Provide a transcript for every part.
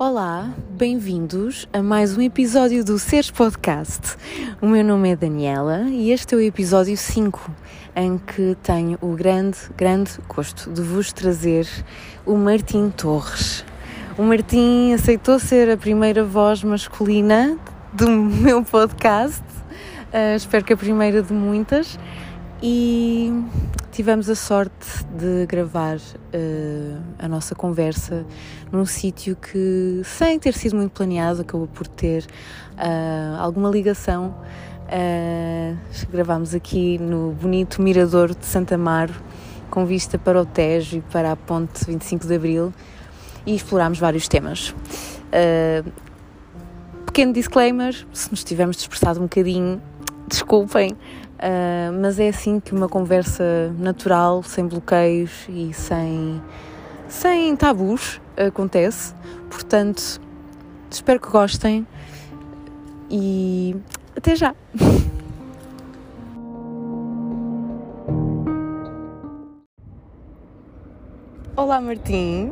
Olá, bem-vindos a mais um episódio do Seres Podcast. O meu nome é Daniela e este é o episódio 5, em que tenho o grande, grande gosto de vos trazer o Martim Torres. O Martim aceitou ser a primeira voz masculina do meu podcast, uh, espero que a primeira de muitas, e tivemos a sorte de gravar uh, a nossa conversa num sítio que, sem ter sido muito planeado, acabou por ter uh, alguma ligação. Uh, gravámos aqui no bonito Mirador de Santa Amaro, com vista para o Tejo e para a Ponte 25 de Abril, e explorámos vários temas. pequeno disclaimer: se nos tivermos dispersado um bocadinho, desculpem, Uh, mas é assim que uma conversa natural, sem bloqueios e sem, sem tabus acontece. Portanto, espero que gostem e até já! Olá, Martim.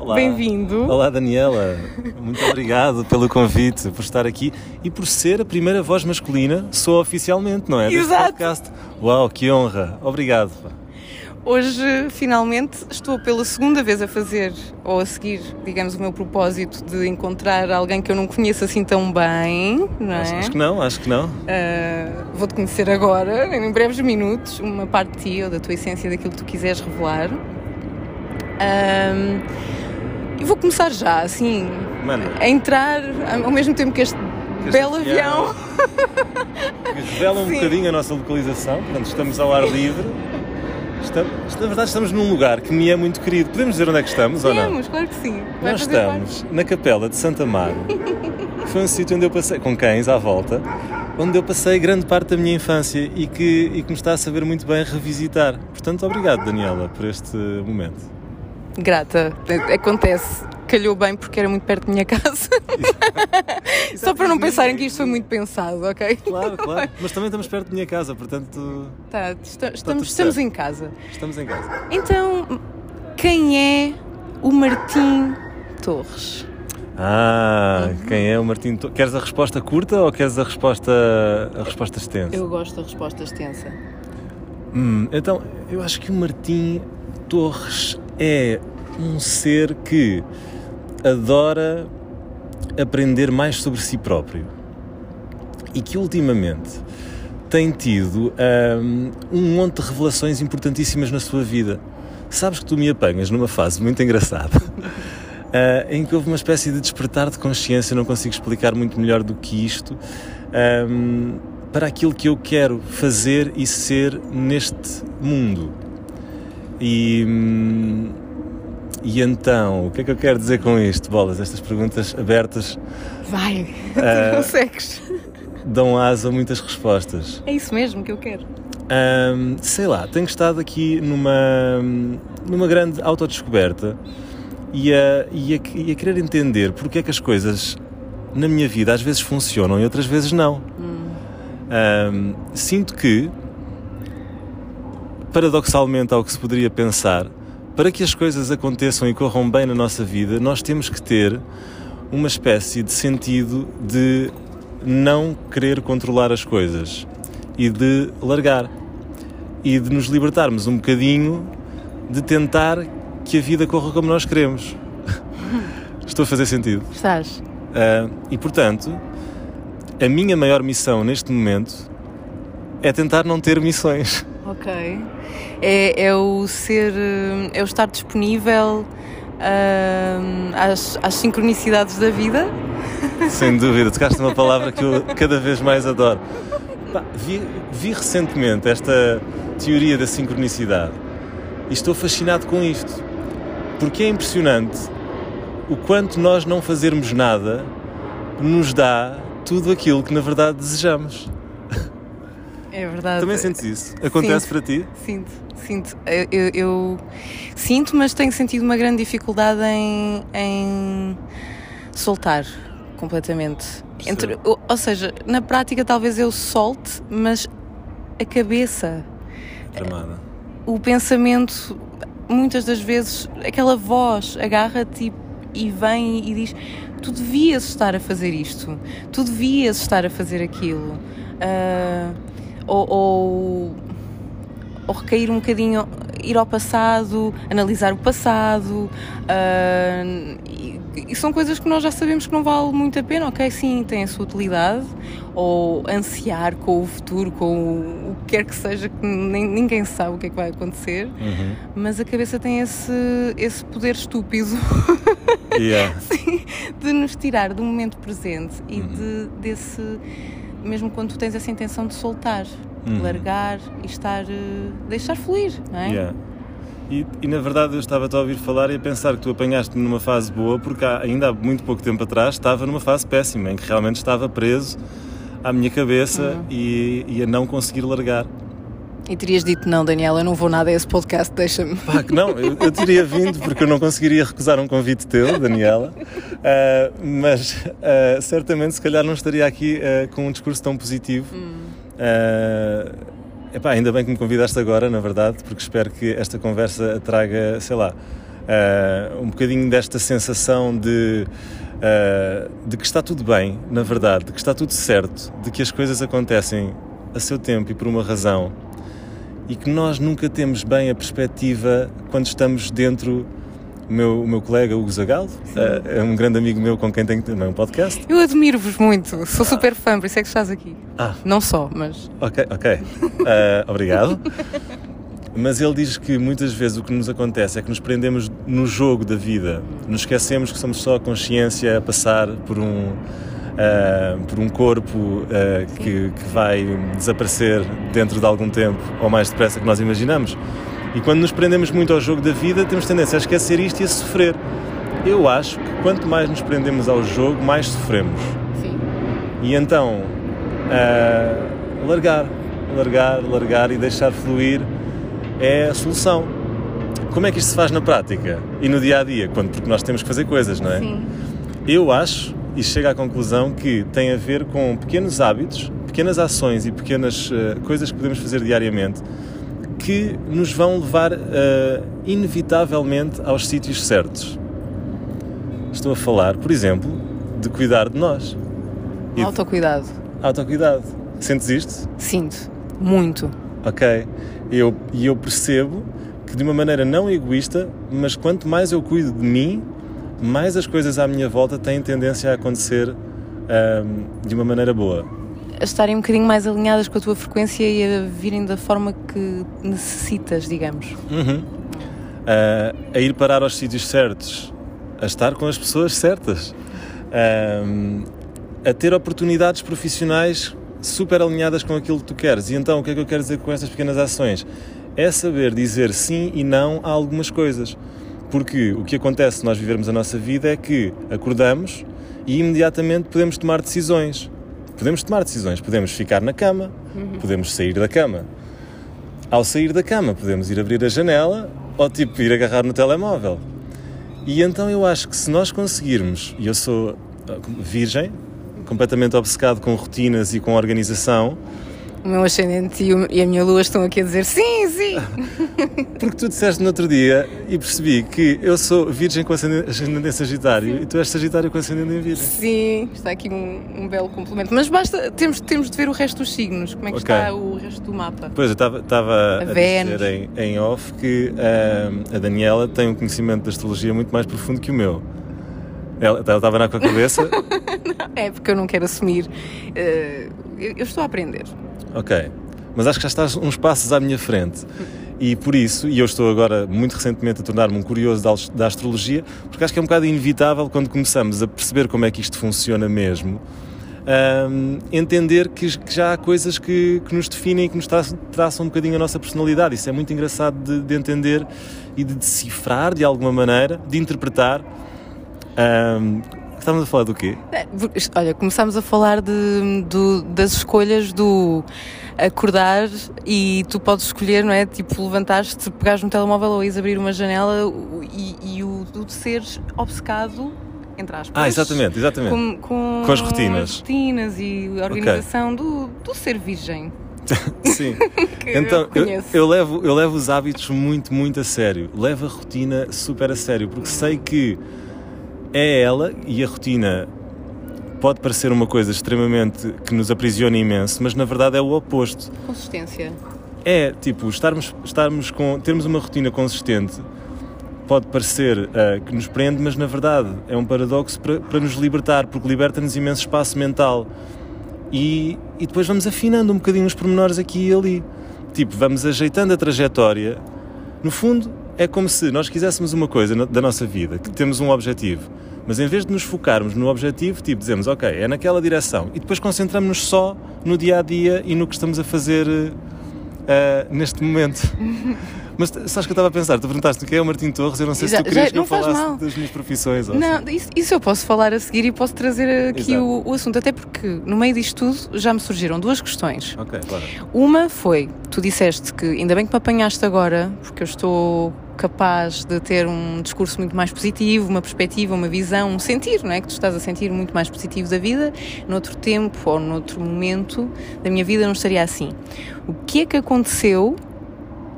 Olá. Bem-vindo. Olá, Daniela. Muito obrigado pelo convite, por estar aqui e por ser a primeira voz masculina, sou oficialmente, não é? Exato. Podcast. Uau, que honra. Obrigado. Hoje, finalmente, estou pela segunda vez a fazer, ou a seguir, digamos, o meu propósito de encontrar alguém que eu não conheço assim tão bem, não é? Acho, acho que não, acho que não. Uh, Vou-te conhecer agora, em breves minutos, uma parte de ti ou da tua essência, daquilo que tu quiseres revelar. Um, e vou começar já, assim, Mano. a entrar ao mesmo tempo que este este belo avião. Revela um Sim. bocadinho a nossa localização, portanto, estamos ao ar livre. Estamos, na verdade, estamos num lugar que me é muito querido. Podemos dizer onde é que estamos Podemos, ou não? claro que sim. Vai Nós estamos parte? na Capela de Santa Amaro. Foi um sítio onde eu passei, com cães à volta, onde eu passei grande parte da minha infância e que, e que me está a saber muito bem revisitar. Portanto, obrigado, Daniela, por este momento grata. Acontece. Calhou bem porque era muito perto da minha casa. Só para não pensarem que isto foi muito pensado, ok? Claro, claro. Mas também estamos perto da minha casa, portanto. Tá, estamos, estamos em casa. Estamos em casa. Então, quem é o Martim Torres? Ah, uhum. quem é o Martim Torres? Queres a resposta curta ou queres a resposta, a resposta extensa? Eu gosto da resposta extensa. Hum, então, eu acho que o Martim Torres é um ser que adora aprender mais sobre si próprio e que ultimamente tem tido um, um monte de revelações importantíssimas na sua vida. Sabes que tu me apanhas numa fase muito engraçada uh, em que houve uma espécie de despertar de consciência, não consigo explicar muito melhor do que isto, um, para aquilo que eu quero fazer e ser neste mundo. E, hum, e então, o que é que eu quero dizer com isto, bolas? Estas perguntas abertas. Vai, uh, consegues. Dão asa a muitas respostas. É isso mesmo que eu quero. Um, sei lá, tenho estado aqui numa, numa grande autodescoberta e a, e, a, e a querer entender porque é que as coisas na minha vida às vezes funcionam e outras vezes não. Hum. Um, sinto que, paradoxalmente ao que se poderia pensar, para que as coisas aconteçam e corram bem na nossa vida, nós temos que ter uma espécie de sentido de não querer controlar as coisas e de largar e de nos libertarmos um bocadinho de tentar que a vida corra como nós queremos. Estou a fazer sentido? Estás. Uh, e portanto, a minha maior missão neste momento é tentar não ter missões. Ok é, é o ser, eh, é o estar disponível uh, às, às sincronicidades da vida. Sem dúvida, tocaste uma palavra que eu cada vez mais adoro. vi, vi recentemente esta teoria da sincronicidade e estou fascinado com isto, porque é impressionante o quanto nós não fazermos nada nos dá tudo aquilo que na verdade desejamos. É verdade. Também sentes isso? Acontece sinto, para ti? Sinto, sinto. Eu, eu, eu, sinto, mas tenho sentido uma grande dificuldade em, em soltar completamente. Entre, ou, ou seja, na prática talvez eu solte, mas a cabeça. Tramada. O pensamento, muitas das vezes, aquela voz agarra-te e, e vem e diz: Tu devias estar a fazer isto, tu devias estar a fazer aquilo. Uh, ou, ou, ou recair um bocadinho, ir ao passado, analisar o passado. Uh, e, e, são coisas que nós já sabemos que não vale muito a pena, ok? Sim, tem a sua utilidade. Ou ansiar com o futuro, com o, que quer que seja, que nem, ninguém sabe o que é que vai acontecer. Uhum. Mas a cabeça tem esse, esse poder estúpido Yeah. Sim, de nos tirar do momento presente e Uhum. de, desse. Mesmo quando tu tens essa intenção de soltar, de Uhum. largar e estar. eh, deixar fluir, não é? Yeah. E, e, na verdade eu estava-te a ouvir falar e a pensar que tu apanhaste-me numa fase boa porque há, ainda há muito pouco tempo atrás estava numa fase péssima em que realmente estava preso à minha cabeça Uhum. e, e a não conseguir largar. E terias dito: não, Daniela, eu não vou nada a esse podcast, deixa-me. Pá, que não, eu, eu teria vindo porque eu não conseguiria recusar um convite teu, Daniela, Ah, mas ah, certamente se calhar não estaria aqui ah, com um discurso tão positivo. Ah, epá, ainda bem que me convidaste agora, na verdade, porque espero que esta conversa traga, sei lá, um bocadinho desta sensação de, de que está tudo bem, na verdade, de que está tudo certo, de que as coisas acontecem a seu tempo e por uma razão e que nós nunca temos bem a perspectiva quando estamos dentro. O meu, o meu colega Hugo Zagallo eh, é um grande amigo meu com quem tenho também um podcast. Eu admiro-vos muito, sou super fã, por isso é que estás aqui. Ah, Não só, mas. ok, ok. Eh, obrigado. Mas ele diz que muitas vezes o que nos acontece é que nos prendemos no jogo da vida, nos esquecemos que somos só a consciência a passar por um, eh, por um corpo eh, que, que vai desaparecer dentro de algum tempo ou mais depressa que nós imaginamos. E quando nos prendemos muito ao jogo da vida, temos tendência a esquecer isto e a sofrer. Eu acho que quanto mais nos prendemos ao jogo, mais sofremos. Sim. E então, ah, largar, largar, largar e deixar fluir é a solução. Como é que isto se faz na prática e no dia a dia? Quando, porque nós temos que fazer coisas, não é? Sim. Eu acho e chego à conclusão que tem a ver com pequenos hábitos, pequenas ações e pequenas eh, coisas que podemos fazer diariamente que nos vão levar eh, inevitavelmente aos sítios certos. Estou a falar, por exemplo, de cuidar de nós. E de Autocuidado. autocuidado. Sentes isto? Sinto. Muito. Ok. Eu, e eu percebo que de uma maneira não egoísta, mas quanto mais eu cuido de mim, mais as coisas à minha volta têm tendência a acontecer ahm, de uma maneira boa. A estarem um bocadinho mais alinhadas com a tua frequência e a virem da forma que necessitas, digamos. Uhum. Ah, a ir parar aos sítios certos, a estar com as pessoas certas, a ter oportunidades profissionais super alinhadas com aquilo que tu queres. E então, o que é que eu quero dizer com estas pequenas ações? É saber dizer sim e não a algumas coisas. Porque o que acontece se nós vivermos a nossa vida é que acordamos e imediatamente podemos tomar decisões. Podemos tomar decisões, podemos ficar na cama, podemos sair da cama. Ao sair da cama, podemos ir abrir a janela ou tipo ir agarrar no telemóvel. E então eu acho que se nós conseguirmos, e eu sou ah, virgem, completamente obcecado com rotinas e com organização, O meu ascendente e, o- e a minha lua estão aqui a dizer sim, sim. porque tu disseste no outro dia e percebi que eu sou virgem com ascendente em Sagitário e tu és Sagitário com ascendente em Virgem. Sim, está aqui um, um belo complemento. Mas basta, temos, temos de ver o resto dos signos. Como é que Ok. está o resto do mapa? Pois, eu estava- a, Vênus. dizer em, em off que ah, a Daniela tem um conhecimento da astrologia muito mais profundo que o meu. Ela estava na com a cabeça. É porque eu não quero assumir. eh, eu, eu estou a aprender. Ok. Mas acho que já estás uns passos à minha frente. E por isso, e eu estou agora muito recentemente a tornar-me um curioso da, astrologia, porque acho que é um bocado inevitável quando começamos a perceber como é que isto funciona mesmo, hum, entender que, que já há coisas que, que nos definem e que nos tra traçam um bocadinho a nossa personalidade. Isso é muito engraçado de, de entender e de decifrar de alguma maneira, de interpretar. Hum, estávamos a falar do quê? É, Olha, começámos a falar de, do- das escolhas do acordar e tu podes escolher, não é? Tipo, levantares-te, pegares no telemóvel ou ires abrir uma janela e, e o, o de seres obcecado, entre aspas. Ah, exatamente, exatamente. Com, com, Com as rotinas. as rotinas e a organização do, do ser virgem. Sim. Então, eu eu, eu levo, eu levo os hábitos muito, muito a sério. Levo a rotina super a sério, porque sei que é ela e a rotina pode parecer uma coisa extremamente que nos aprisiona imenso, mas na verdade é o oposto. Consistência. É, tipo, estarmos, estarmos com, termos uma rotina consistente pode parecer uh, que nos prende, mas na verdade é um paradoxo para, para nos libertar, porque liberta-nos imenso espaço mental. E, e depois vamos afinando um bocadinho os pormenores aqui e ali. Tipo, vamos ajeitando a trajetória. No fundo, é como se nós quiséssemos uma coisa da nossa vida, que temos um objetivo, mas em vez de nos focarmos no objetivo, tipo, dizemos, ok, é naquela direção, e depois concentramos-nos só no dia a dia e no que estamos a fazer uh, neste momento. Mas sabes que eu estava a pensar, tu perguntaste quem é o Martim Torres, eu não sei já, se tu querias já, que eu falasse mal. das minhas profissões. Não, assim. isso, isso, eu posso falar a seguir e posso trazer aqui o, o, assunto, até porque no meio disto tudo já me surgiram duas questões. Ok, claro. Uma foi, tu disseste que ainda bem que me apanhaste agora, porque eu estou capaz de ter um discurso muito mais positivo, uma perspectiva, uma visão, um sentir, não é? Que tu estás a sentir muito mais positivo da vida, noutro tempo ou noutro momento da minha vida não estaria assim. O que é que aconteceu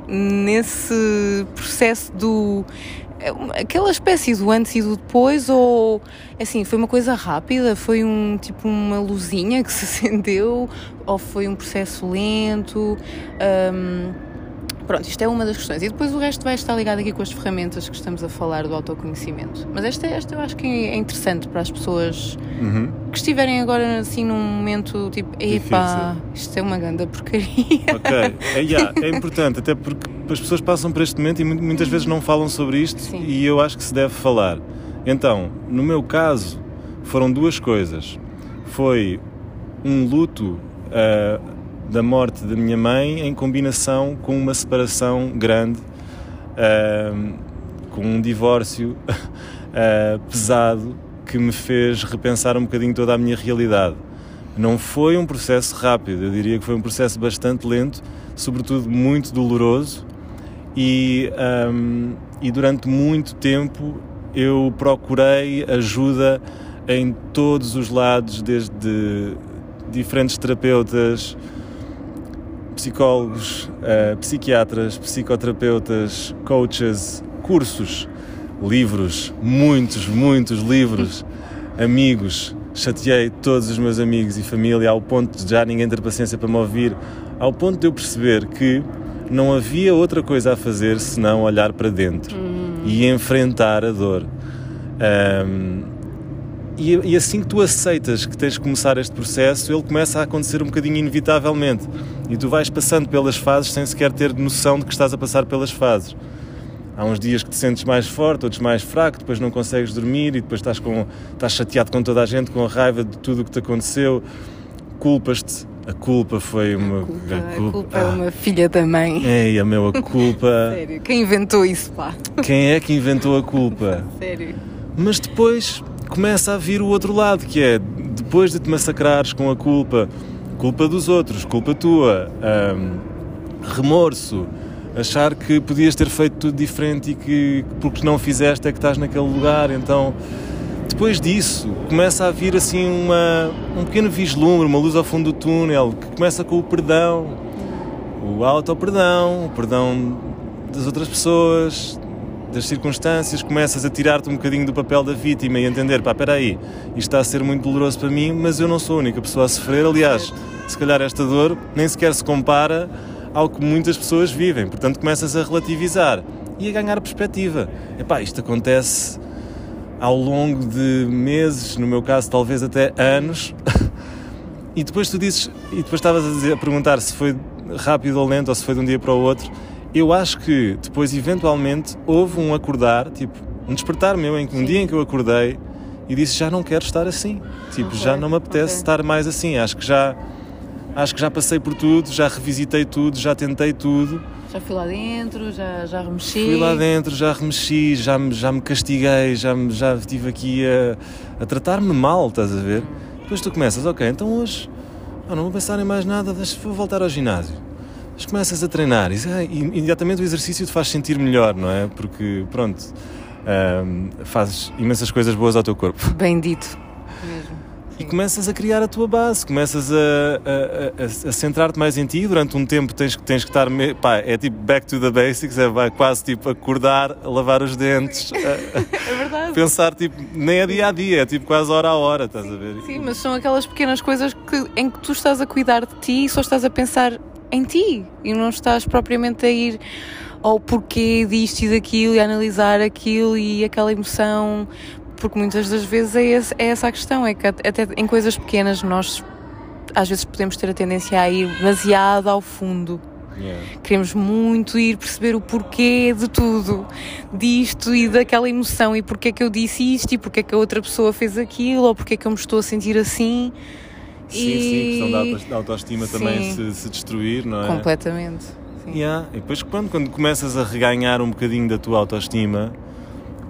nesse processo do aquela espécie do antes e do depois ou assim foi uma coisa rápida foi um tipo uma luzinha que se acendeu ou foi um processo lento um, Pronto, isto é uma das questões. E depois o resto vai estar ligado aqui com as ferramentas que estamos a falar do autoconhecimento. Mas esta, esta eu acho que é interessante para as pessoas uhum. que estiverem agora assim num momento tipo, epá, isto é uma grande porcaria. Ok, é, yeah, é importante, até porque as pessoas passam por este momento e muitas vezes não falam sobre isto Sim. e eu acho que se deve falar. Então, no meu caso, foram duas coisas. Foi um luto. Uh, da morte da minha mãe em combinação com uma separação grande, uh, com um divórcio uh, pesado que me fez repensar um bocadinho toda a minha realidade. Não foi um processo rápido, eu diria que foi um processo bastante lento, sobretudo muito doloroso, e, um, e durante muito tempo eu procurei ajuda em todos os lados, desde diferentes terapeutas, psicólogos, uh, psiquiatras, psicoterapeutas, coaches, cursos, livros, muitos, muitos livros, amigos. Chateei todos os meus amigos e família ao ponto de já ninguém ter paciência para me ouvir, ao ponto de eu perceber que não havia outra coisa a fazer senão olhar para dentro hum. e enfrentar a dor. Um, e, e, assim que tu aceitas que tens de começar este processo, ele começa a acontecer um bocadinho inevitavelmente. E tu vais passando pelas fases sem sequer ter noção de que estás a passar pelas fases. Há uns dias que te sentes mais forte, outros mais fraco, depois não consegues dormir e depois estás, com, estás chateado com toda a gente, com a raiva de tudo o que te aconteceu, culpas-te. A culpa foi uma. A culpa, a culpa, a culpa é uma filha da mãe. É, a meu, a culpa. Sério, quem inventou isso, pá? Quem é que inventou a culpa? Sério. Mas depois começa a vir o outro lado, que é depois de te massacrares com a culpa, culpa dos outros, culpa tua, remorso, achar que podias ter feito tudo diferente e que porque não fizeste é que estás naquele lugar, então depois disso começa a vir assim uma, um pequeno vislumbre, uma luz ao fundo do túnel, que começa com o perdão, o auto-perdão, o perdão das outras pessoas, das circunstâncias, começas a tirar-te um bocadinho do papel da vítima e entender, pá, espera aí, isto está a ser muito doloroso para mim, mas eu não sou a única pessoa a sofrer, aliás, se calhar esta dor nem sequer se compara ao que muitas pessoas vivem, portanto começas a relativizar e a ganhar perspectiva. Epá, isto acontece ao longo de meses, no meu caso talvez até anos, e depois tu dizes, e depois estavas a, dizer, a perguntar se foi rápido ou lento ou se foi de um dia para o outro, eu acho que depois, eventualmente, houve um acordar, tipo, um despertar meu, em que um dia em que eu acordei e disse já não quero estar assim, tipo, okay, já não me apetece okay. estar mais assim. Acho que já acho que já passei por tudo, já revisitei tudo, já tentei tudo. Já fui lá dentro, já, já remexi. Fui lá dentro, já remexi, já me, já me castiguei, já, me, já estive aqui a, a tratar-me mal, estás a ver? Depois tu começas, ok, então hoje oh, não vou pensar em mais nada, deixa, vou voltar ao ginásio mas começas a treinar e, e imediatamente o exercício te faz sentir melhor, não é? Porque, pronto, um, fazes imensas coisas boas ao teu corpo. Bem dito, mesmo. E começas a criar a tua base, começas a, a, a, a centrar-te mais em ti. Durante um tempo tens, tens que estar. Me... Pá, é tipo back to the basics, é quase tipo acordar, lavar os dentes. é verdade. Pensar tipo, nem é dia a dia, é tipo quase hora a hora, estás sim, a ver? Sim, mas são aquelas pequenas coisas que, em que tu estás a cuidar de ti e só estás a pensar em ti e não estás propriamente a ir ao porquê disto e daquilo e a analisar aquilo e aquela emoção porque muitas das vezes é, esse, é essa a questão, é que até em coisas pequenas nós às vezes podemos ter a tendência a ir demasiado ao fundo. Yeah. Queremos muito ir perceber o porquê de tudo, disto e daquela emoção, e porquê que eu disse isto, e porquê que a outra pessoa fez aquilo, ou porquê que eu me estou a sentir assim. Sim, e... sim, a questão da autoestima sim. também se, se, destruir, não é? Completamente. Sim. Yeah. E depois, quando, quando começas a reganhar um bocadinho da tua autoestima,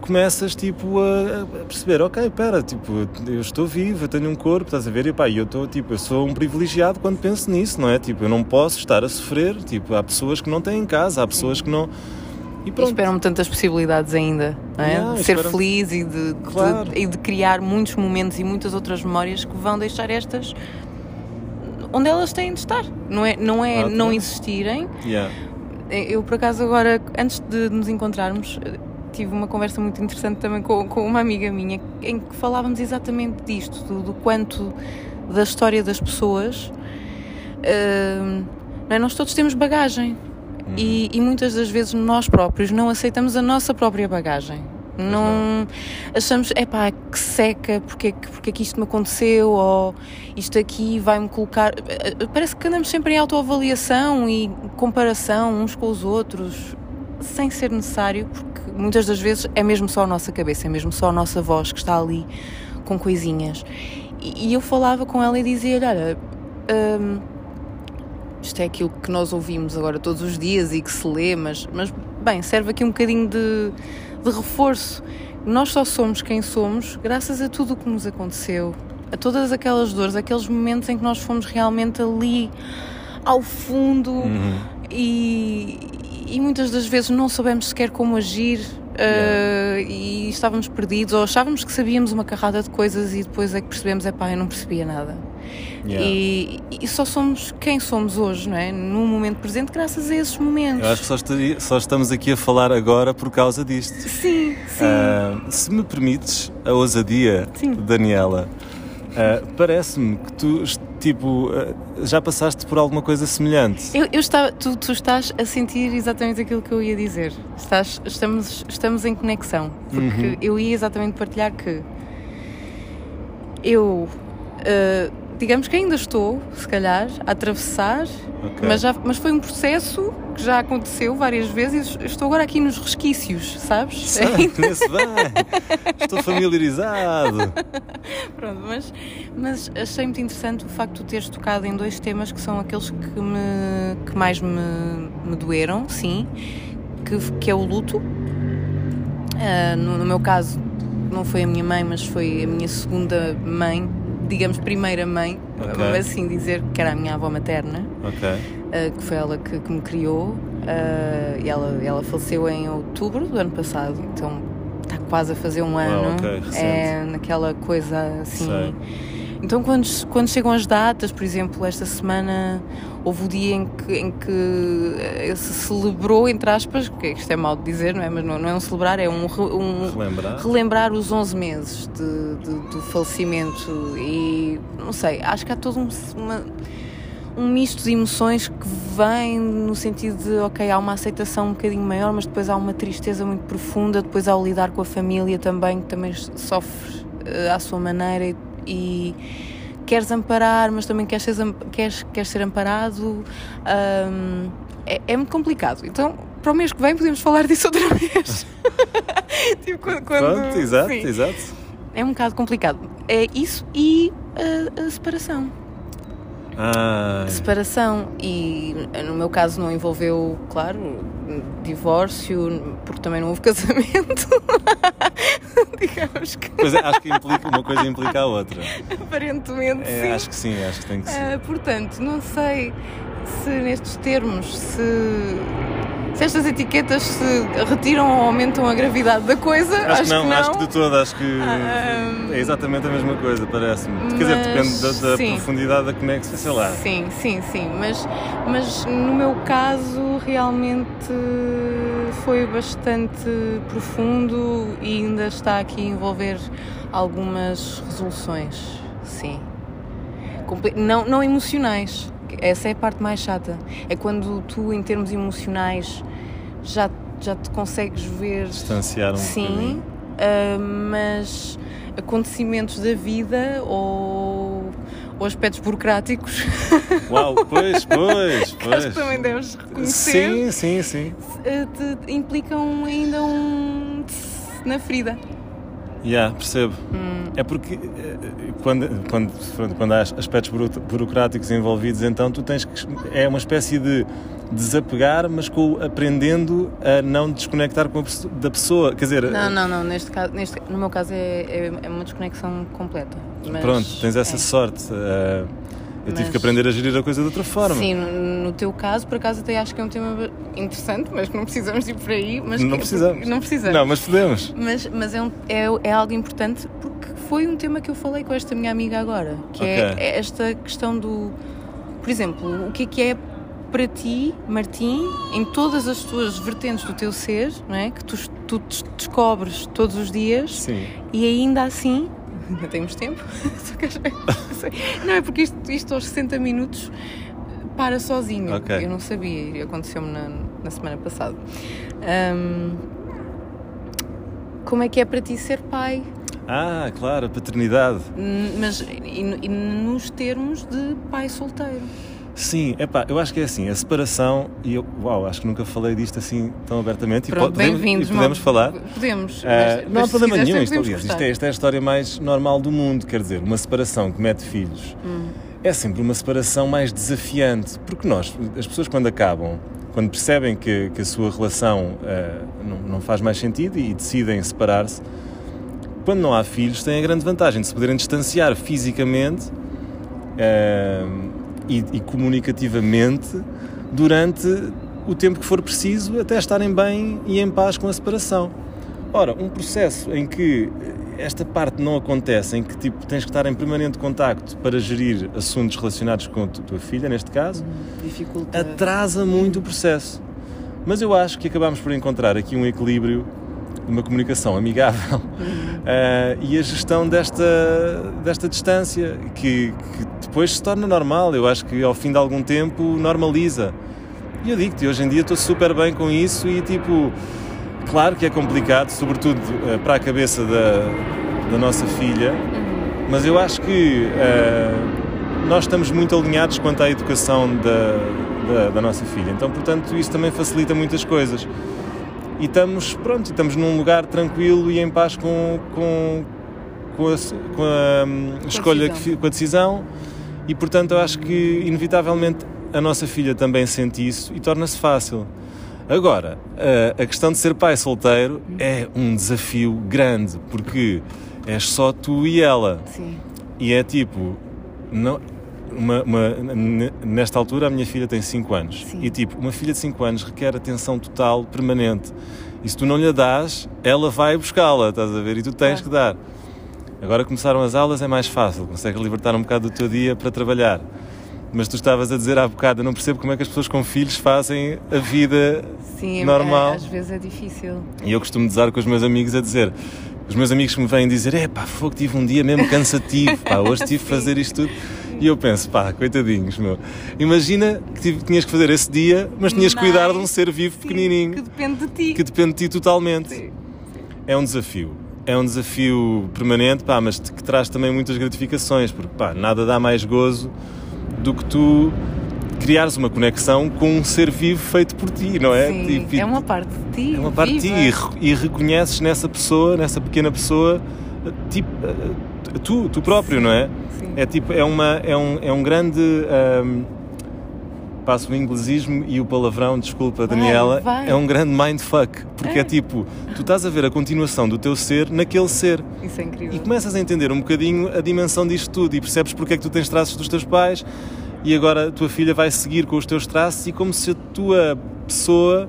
começas tipo a, a perceber, ok, pera, tipo, eu estou vivo, eu tenho um corpo, estás a ver? E pá, eu estou tipo, eu sou um privilegiado quando penso nisso, não é? Tipo, eu não posso estar a sofrer, tipo, há pessoas que não têm casa, há pessoas que não e, esperam-me tantas possibilidades ainda, não é? Yeah, de ser espero... feliz e de, claro. de, e de criar muitos momentos e muitas outras memórias que vão deixar estas onde elas têm de estar, não é, não, é não existirem. Yeah. Eu, por acaso, agora, antes de nos encontrarmos, tive uma conversa muito interessante também com, com uma amiga minha em que falávamos exatamente disto, do, do quanto da história das pessoas. Uh, não é? Nós todos temos bagagem e, e, muitas das vezes nós próprios não aceitamos a nossa própria bagagem. Não, não, achamos, é pá, que seca, porque, porque é que isto me aconteceu, ou isto aqui vai-me colocar. Parece que andamos sempre em autoavaliação e comparação uns com os outros, sem ser necessário, porque muitas das vezes é mesmo só a nossa cabeça, é mesmo só a nossa voz que está ali com coisinhas. E, e eu falava com ela e dizia-lhe: Olha, hum, isto é aquilo que nós ouvimos agora todos os dias e que se lê, mas, mas bem, serve aqui um bocadinho de, de reforço. Nós só somos quem somos graças a tudo o que nos aconteceu, a todas aquelas dores, aqueles momentos em que nós fomos realmente ali ao fundo uhum. e, e muitas das vezes não soubemos sequer como agir uh, e estávamos perdidos ou achávamos que sabíamos uma carrada de coisas e depois é que percebemos, é pá, eu não percebia nada. Yeah. E, e, só somos quem somos hoje, não é? No momento presente, graças a esses momentos. Eu acho que só, estaria, só estamos aqui a falar agora por causa disto. Sim, sim. Uh, se me permites a ousadia, sim. Daniela, uh, parece-me que tu Tipo, eh, já passaste por alguma coisa semelhante? Eu, eu tu, tu, estás a sentir exatamente aquilo que eu ia dizer. Estás, estamos, estamos em conexão. Porque uhum. eu ia exatamente partilhar que eu. Uh, digamos que ainda estou, se calhar, a atravessar, okay. mas, já, mas foi um processo que já aconteceu várias vezes e estou agora aqui nos resquícios, sabes? Sei, conheço bem, estou familiarizado. Pronto, mas, mas achei muito interessante o facto de teres tocado em dois temas que são aqueles que, me, que mais me, me doeram, sim, que, que é o luto. Uh, no, no meu caso, não foi a minha mãe, mas foi a minha segunda mãe digamos, primeira mãe, okay. assim dizer, que era a minha avó materna, okay. uh, que foi ela que, que me criou. Uh, e ela, ela faleceu em outubro do ano passado, então está quase a fazer um ano. okay. é naquela coisa assim. Sei. Então, quando, quando chegam as datas, por exemplo, esta semana houve o dia em que, em que eh, se celebrou, entre aspas, que isto é mal de dizer, não é? Mas não, não é um celebrar, é um, um relembrar. relembrar os 11 meses de, de, do falecimento e não sei, acho que há todo um, uma, um misto de emoções que vem no sentido de, ok, há uma aceitação um bocadinho maior, mas depois há uma tristeza muito profunda, depois ao lidar com a família também, que também sofre uh, à sua maneira e, e queres amparar, mas também queres ser, queres, queres ser amparado. Um, é, é, muito complicado. Então, para o mês que vem, podemos falar disso outra vez. tipo, quando, quando, Pronto, exato, sim. exato. É um bocado complicado. É isso e a, a separação. Ah. Separação. E no meu caso não envolveu, claro, divórcio, porque também não houve casamento. Digamos que. Pois é, acho que implica, uma coisa implica a outra. Aparentemente, é, sim. Acho que sim, acho que tem que ser. Uh, portanto, não sei se nestes termos, se se estas etiquetas se retiram ou aumentam a gravidade da coisa. Acho, que não, acho que de todo, acho que é exatamente a mesma coisa, parece-me. Quer dizer, depende da, da profundidade da conexão, sei lá. Sim, sim, sim. Mas, mas no meu caso, realmente foi bastante profundo e ainda está aqui a envolver algumas resoluções, sim. Não, não emocionais, essa é a parte mais chata. É quando tu, em termos emocionais, já, já te consegues ver. Distanciar um Sim, uh, mas acontecimentos da vida ou, ou aspectos burocráticos. Uau, pois, pois, pois. Acho que também deves reconhecer. Sim, sim, sim. Eh, te implicam ainda um na ferida. Yeah, percebo. Hum. É porque eh, quando, quando, quando há aspectos burocráticos envolvidos, então tu tens que. É uma espécie de desapegar, mas com, aprendendo a não desconectar com a, da pessoa. Quer dizer. Não, não, não. Neste caso, neste, no meu caso é, é, é uma desconexão completa. Pronto, tens essa é. sorte. Uh, eu mas, tive que aprender a gerir a coisa de outra forma. Sim, no, no, teu caso, por acaso até acho que é um tema interessante, mas que não precisamos ir por aí. Mas não que, precisamos. Não precisamos. Não, mas podemos. Mas, mas é, um, é, é algo importante porque foi um tema que eu falei com esta minha amiga agora, que é okay. é esta questão do. Por exemplo, o que é que é para ti, Martim, em todas as tuas vertentes do teu ser, não é? que tu, tu descobres todos os dias Sim. e ainda assim ainda temos tempo. não, é porque isto, isto aos 60 minutos para sozinho. Okay. Eu não sabia, aconteceu-me na, na semana passada. Um, como é que é para ti ser pai? Ah, claro, a paternidade. Mas e, e nos termos de pai solteiro. Sim, é pá, eu acho que é assim, a separação, e eu, uau, acho que nunca falei disto assim tão abertamente Pronto, e, podemos, e podemos falar. Podemos. Uh, mas, não há problema nenhum, isto, aliás, isto, é, isto é a história mais normal do mundo, quer dizer, uma separação que mete filhos hum. é sempre uma separação mais desafiante, porque nós, as pessoas quando acabam, quando percebem que, que a sua relação uh, não, não faz mais sentido e decidem separar-se, quando não há filhos, têm a grande vantagem de se poderem distanciar fisicamente. Uh, e, e comunicativamente durante o tempo que for preciso até estarem bem e em paz com a separação. Ora, um processo em que esta parte não acontece, em que tipo, tens que estar em permanente contacto para gerir assuntos relacionados com a tua filha, neste caso, Dificulta. atrasa muito o processo. Mas eu acho que acabamos por encontrar aqui um equilíbrio uma comunicação amigável uh, e a gestão desta, desta distância que, que, depois se torna normal. Eu acho que ao fim de algum tempo normaliza. E eu digo-te, hoje em dia estou super bem com isso e tipo, claro que é complicado, sobretudo uh, para a cabeça da, da nossa filha, mas eu acho que uh, nós estamos muito alinhados quanto à educação da, da, da nossa filha. Então, portanto, isso também facilita muitas coisas e estamos, pronto, estamos num lugar tranquilo e em paz com, com, com a, com a hum, escolha, que, com a decisão e portanto eu acho que inevitavelmente a nossa filha também sente isso e torna-se fácil. Agora, a, a questão de ser pai solteiro é um desafio grande porque és só tu e ela. Sim. E é tipo, não, uma, uma, nesta altura a minha filha tem 5 anos Sim. e tipo, uma filha de 5 anos requer atenção total, permanente. E se tu não lhe dás, ela vai buscá-la, estás a ver? E tu tens que dar. Agora começaram as aulas, é mais fácil, consegues libertar um bocado do teu dia para trabalhar. Mas tu estavas a dizer há bocado, eu não percebo como é que as pessoas com filhos fazem a vida Sim, normal. É, às vezes é difícil. E eu costumo dizer com os meus amigos a dizer, os meus amigos que me vêm dizer, é pá, fogo, tive um dia mesmo cansativo, pá, hoje tive que fazer isto tudo. E eu penso, pá, coitadinhos, meu. Imagina que tinhas que fazer esse dia, mas tinhas que cuidar de um ser vivo sim, pequenininho. Que depende de ti. Que depende de ti totalmente. Sim. É um desafio. É um desafio permanente, pá, mas que traz também muitas gratificações, porque, pá, nada dá mais gozo do que tu criares uma conexão com um ser vivo feito por ti, não é? Sim, tipo, é uma parte de ti. É uma parte viva. de ti e, e reconheces nessa pessoa, nessa pequena pessoa, tipo, tu, tu próprio, não é? Sim. É tipo, é, uma, é, um, é um grande. Um, passo o inglesismo e o palavrão, desculpa Daniela, vai, vai. é um grande mindfuck, porque é. é. tipo, tu estás a ver a continuação do teu ser naquele ser. Isso é incrível. E começas a entender um bocadinho a dimensão disto tudo e percebes porque é que tu tens traços dos teus pais e agora a tua filha vai seguir com os teus traços e como se a tua pessoa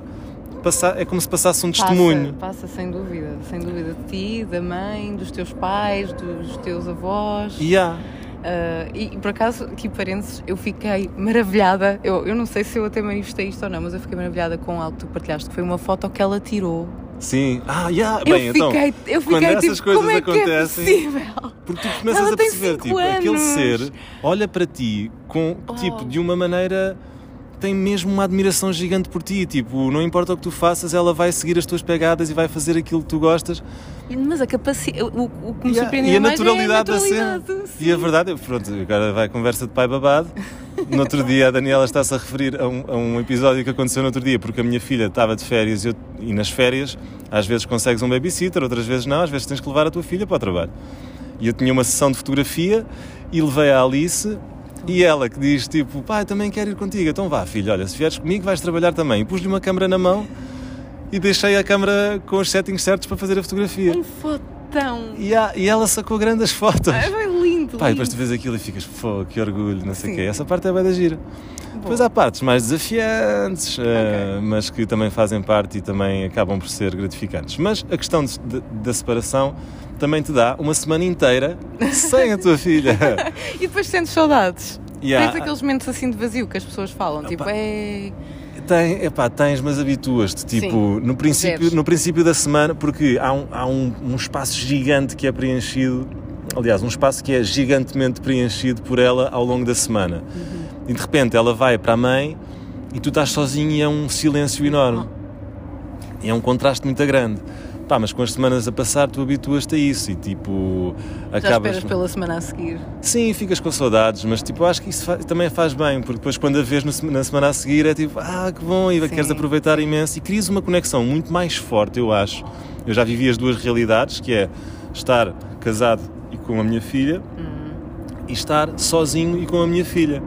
passa, é como se passasse um testemunho. Passa, passa, sem dúvida, sem dúvida de ti, da mãe, dos teus pais, dos teus avós. Yeah. Uh, e por acaso, aqui parênteses, eu fiquei maravilhada. Eu, eu não sei se eu até manifestei isto ou não, mas eu fiquei maravilhada com algo que tu partilhaste, que foi uma foto que ela tirou. Sim, ah, yeah. eu bem, fiquei, então, eu fiquei quando tipo, essas coisas como é acontecem, é porque tu começas Ela a perceber, tipo, aquele anos. ser olha para ti com, Oh. tipo, de uma maneira tem mesmo uma admiração gigante por ti, tipo, não importa o que tu faças, ela vai seguir as tuas pegadas e vai fazer aquilo que tu gostas. Mas a capacidade, o, o que me E a, surpreendeu e a mais naturalidade é a da cena. naturalidade, E a verdade, pronto, agora vai a conversa de pai babado. No outro dia a Daniela está-se a referir a um, a um episódio que aconteceu no outro dia, porque a minha filha estava de férias e, eu- e nas férias às vezes consegues um babysitter, outras vezes não, às vezes tens que levar a tua filha para o trabalho. E eu tinha uma sessão de fotografia e levei a Alice e ela que diz tipo, pai, também quero ir contigo, então vá filho, olha, se vieres comigo vais trabalhar também. E pus-lhe uma câmera na mão e deixei a câmera com os settings certos para fazer a fotografia. Um fotão. E, a- e ela sacou grandes fotos. É bem lindo. E lindo. depois tu vês aquilo e ficas, pô, que orgulho, não sei o quê. Essa parte é bem da gira. Depois há partes mais desafiantes, eh, mas que também fazem parte e também acabam por ser gratificantes. Mas a questão de- de- da separação também te dá uma semana inteira sem a tua filha. E depois sentes saudades. Yeah. Tens aqueles momentos assim de vazio que as pessoas falam, tipo, é. Tem, epá, tens, mas habituas-te. Tipo, Sim, no princípio, no princípio da semana, porque há, um, há um, um espaço gigante que é preenchido, aliás, um espaço que é gigantemente preenchido por ela ao longo da semana. Uhum. E de repente ela vai para a mãe e tu estás sozinho e é um silêncio enorme. E é um contraste muito grande. Pá, mas com as semanas a passar tu habituas-te a isso e tipo Já acabas. esperas pela semana a seguir. Sim, ficas com saudades, mas tipo, acho que isso fa- também faz bem, porque depois quando a vês no na semana a seguir é tipo, ah, que bom, e Sim. queres aproveitar imenso e crias uma conexão muito mais forte, eu acho. Eu já vivi as duas realidades, que é estar casado e com a minha filha e estar sozinho e com a minha filha.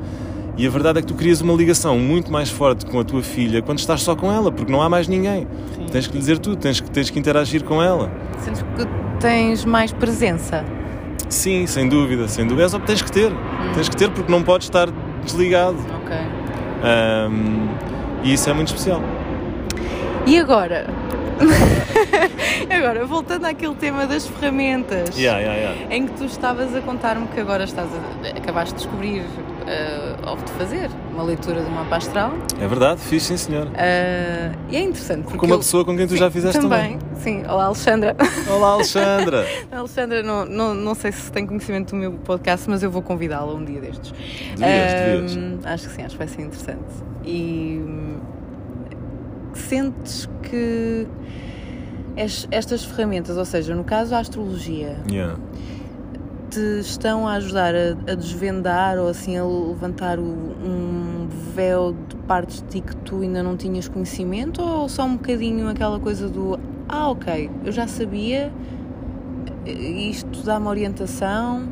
E a verdade é que tu crias uma ligação muito mais forte com a tua filha quando estás só com ela, porque não há mais ninguém. Sim. Tens que lhe dizer tudo, tens que, tens que interagir com ela. Sentes que tens mais presença. Sim, sem dúvida, sem dúvida. É só que tens que ter. Tens que ter porque não podes estar desligado. Ok. Ahm, e isso é muito especial. E agora? agora, voltando àquele tema das ferramentas. Yeah, yeah, yeah. Em que tu estavas a contar-me que agora estás a, acabaste de descobrir, uh, ou de fazer, uma leitura de mapa astral. É verdade, fiz sim senhor. Uh, e é interessante porque. Com uma eu- pessoa com quem tu Sim, já fizeste também. Sim, olá Alexandra. Olá Alexandra! Alexandra, não, não, não sei se tem conhecimento do meu podcast, mas eu vou convidá-la um dia destes. Devias, devias. Ahm, Acho que sim, acho que vai ser interessante. E hum, sentes que es- estas ferramentas, ou seja, no caso a astrologia, Yeah. Te estão a ajudar a, a desvendar ou assim a levantar o- um véu de partes de ti que tu ainda não tinhas conhecimento ou só um bocadinho aquela coisa do ah ok, eu já sabia isto dá-me orientação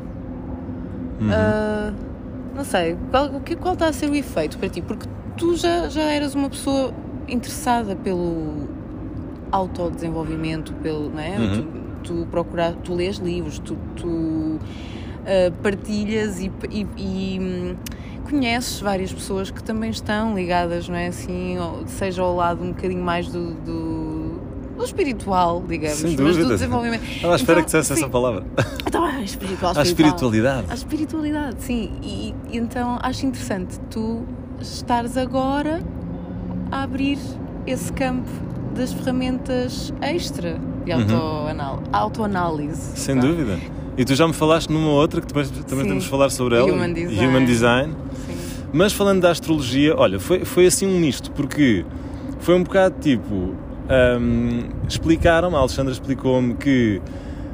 Uhum. ah, não sei, qual, o que- qual está a ser o efeito para ti? Porque tu já, já eras uma pessoa interessada pelo autodesenvolvimento, pelo, não é? Uhum. Tu, tu procurar, tu lês livros, tu, tu, ah, partilhas e, e- e, hum, conheces várias pessoas que também estão ligadas, não é? Assim, seja ao lado um bocadinho mais do, do, do espiritual, digamos, Sem mas do desenvolvimento. Estava à espera Então, que dissesse essa palavra. Então, ah, espiritual, A espiritualidade. a espiritualidade, sim. E, e então acho interessante tu estares agora a abrir esse campo das ferramentas extra de Uhum. autoanal- autoanálise. Sem Pá. dúvida. E tu já me falaste numa outra que depois também Sim. temos de falar sobre ela. Human Design. Human Design. Sim. Mas falando da astrologia, olha, foi, foi assim um misto, porque foi um bocado tipo. hum, explicaram-me, a Alexandra explicou-me que.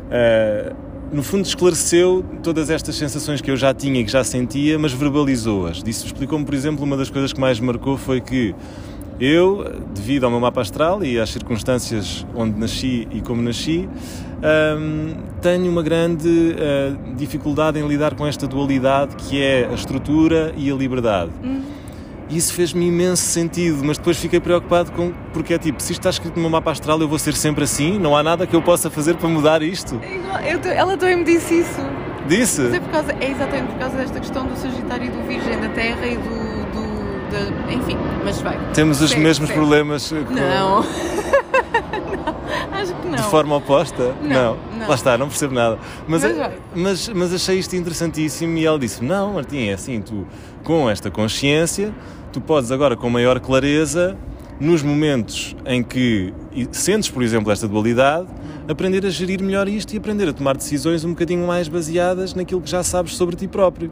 ah, no fundo esclareceu todas estas sensações que eu já tinha e que já sentia, mas verbalizou-as. Disse, explicou-me, por exemplo, uma das coisas que mais me marcou foi que eu, devido ao meu mapa astral e às circunstâncias onde nasci e como nasci, hum, tenho uma grande ah, dificuldade em lidar com esta dualidade que é a estrutura e a liberdade. E isso fez-me imenso sentido, mas depois fiquei preocupado com. Porque é tipo, se isto está escrito no meu mapa astral, eu vou ser sempre assim? Não há nada que eu possa fazer para mudar isto? É eu ela também me disse isso. Disse? É, causa, é exatamente por causa desta questão do Sagitário e do Virgem, da Terra e do, do- de- enfim, mas vai. Temos os Segue, mesmos segue. problemas com- Não. Não, Acho que não. de forma oposta? Não, não. Lá está, não percebo nada. Mas, Mas eh, mas, mas achei isto interessantíssimo e ela disse: Não, Martim, é assim, tu com esta consciência, tu podes agora com maior clareza, nos momentos em que sentes, por exemplo, esta dualidade, aprender a gerir melhor isto e aprender a tomar decisões um bocadinho mais baseadas naquilo que já sabes sobre ti próprio.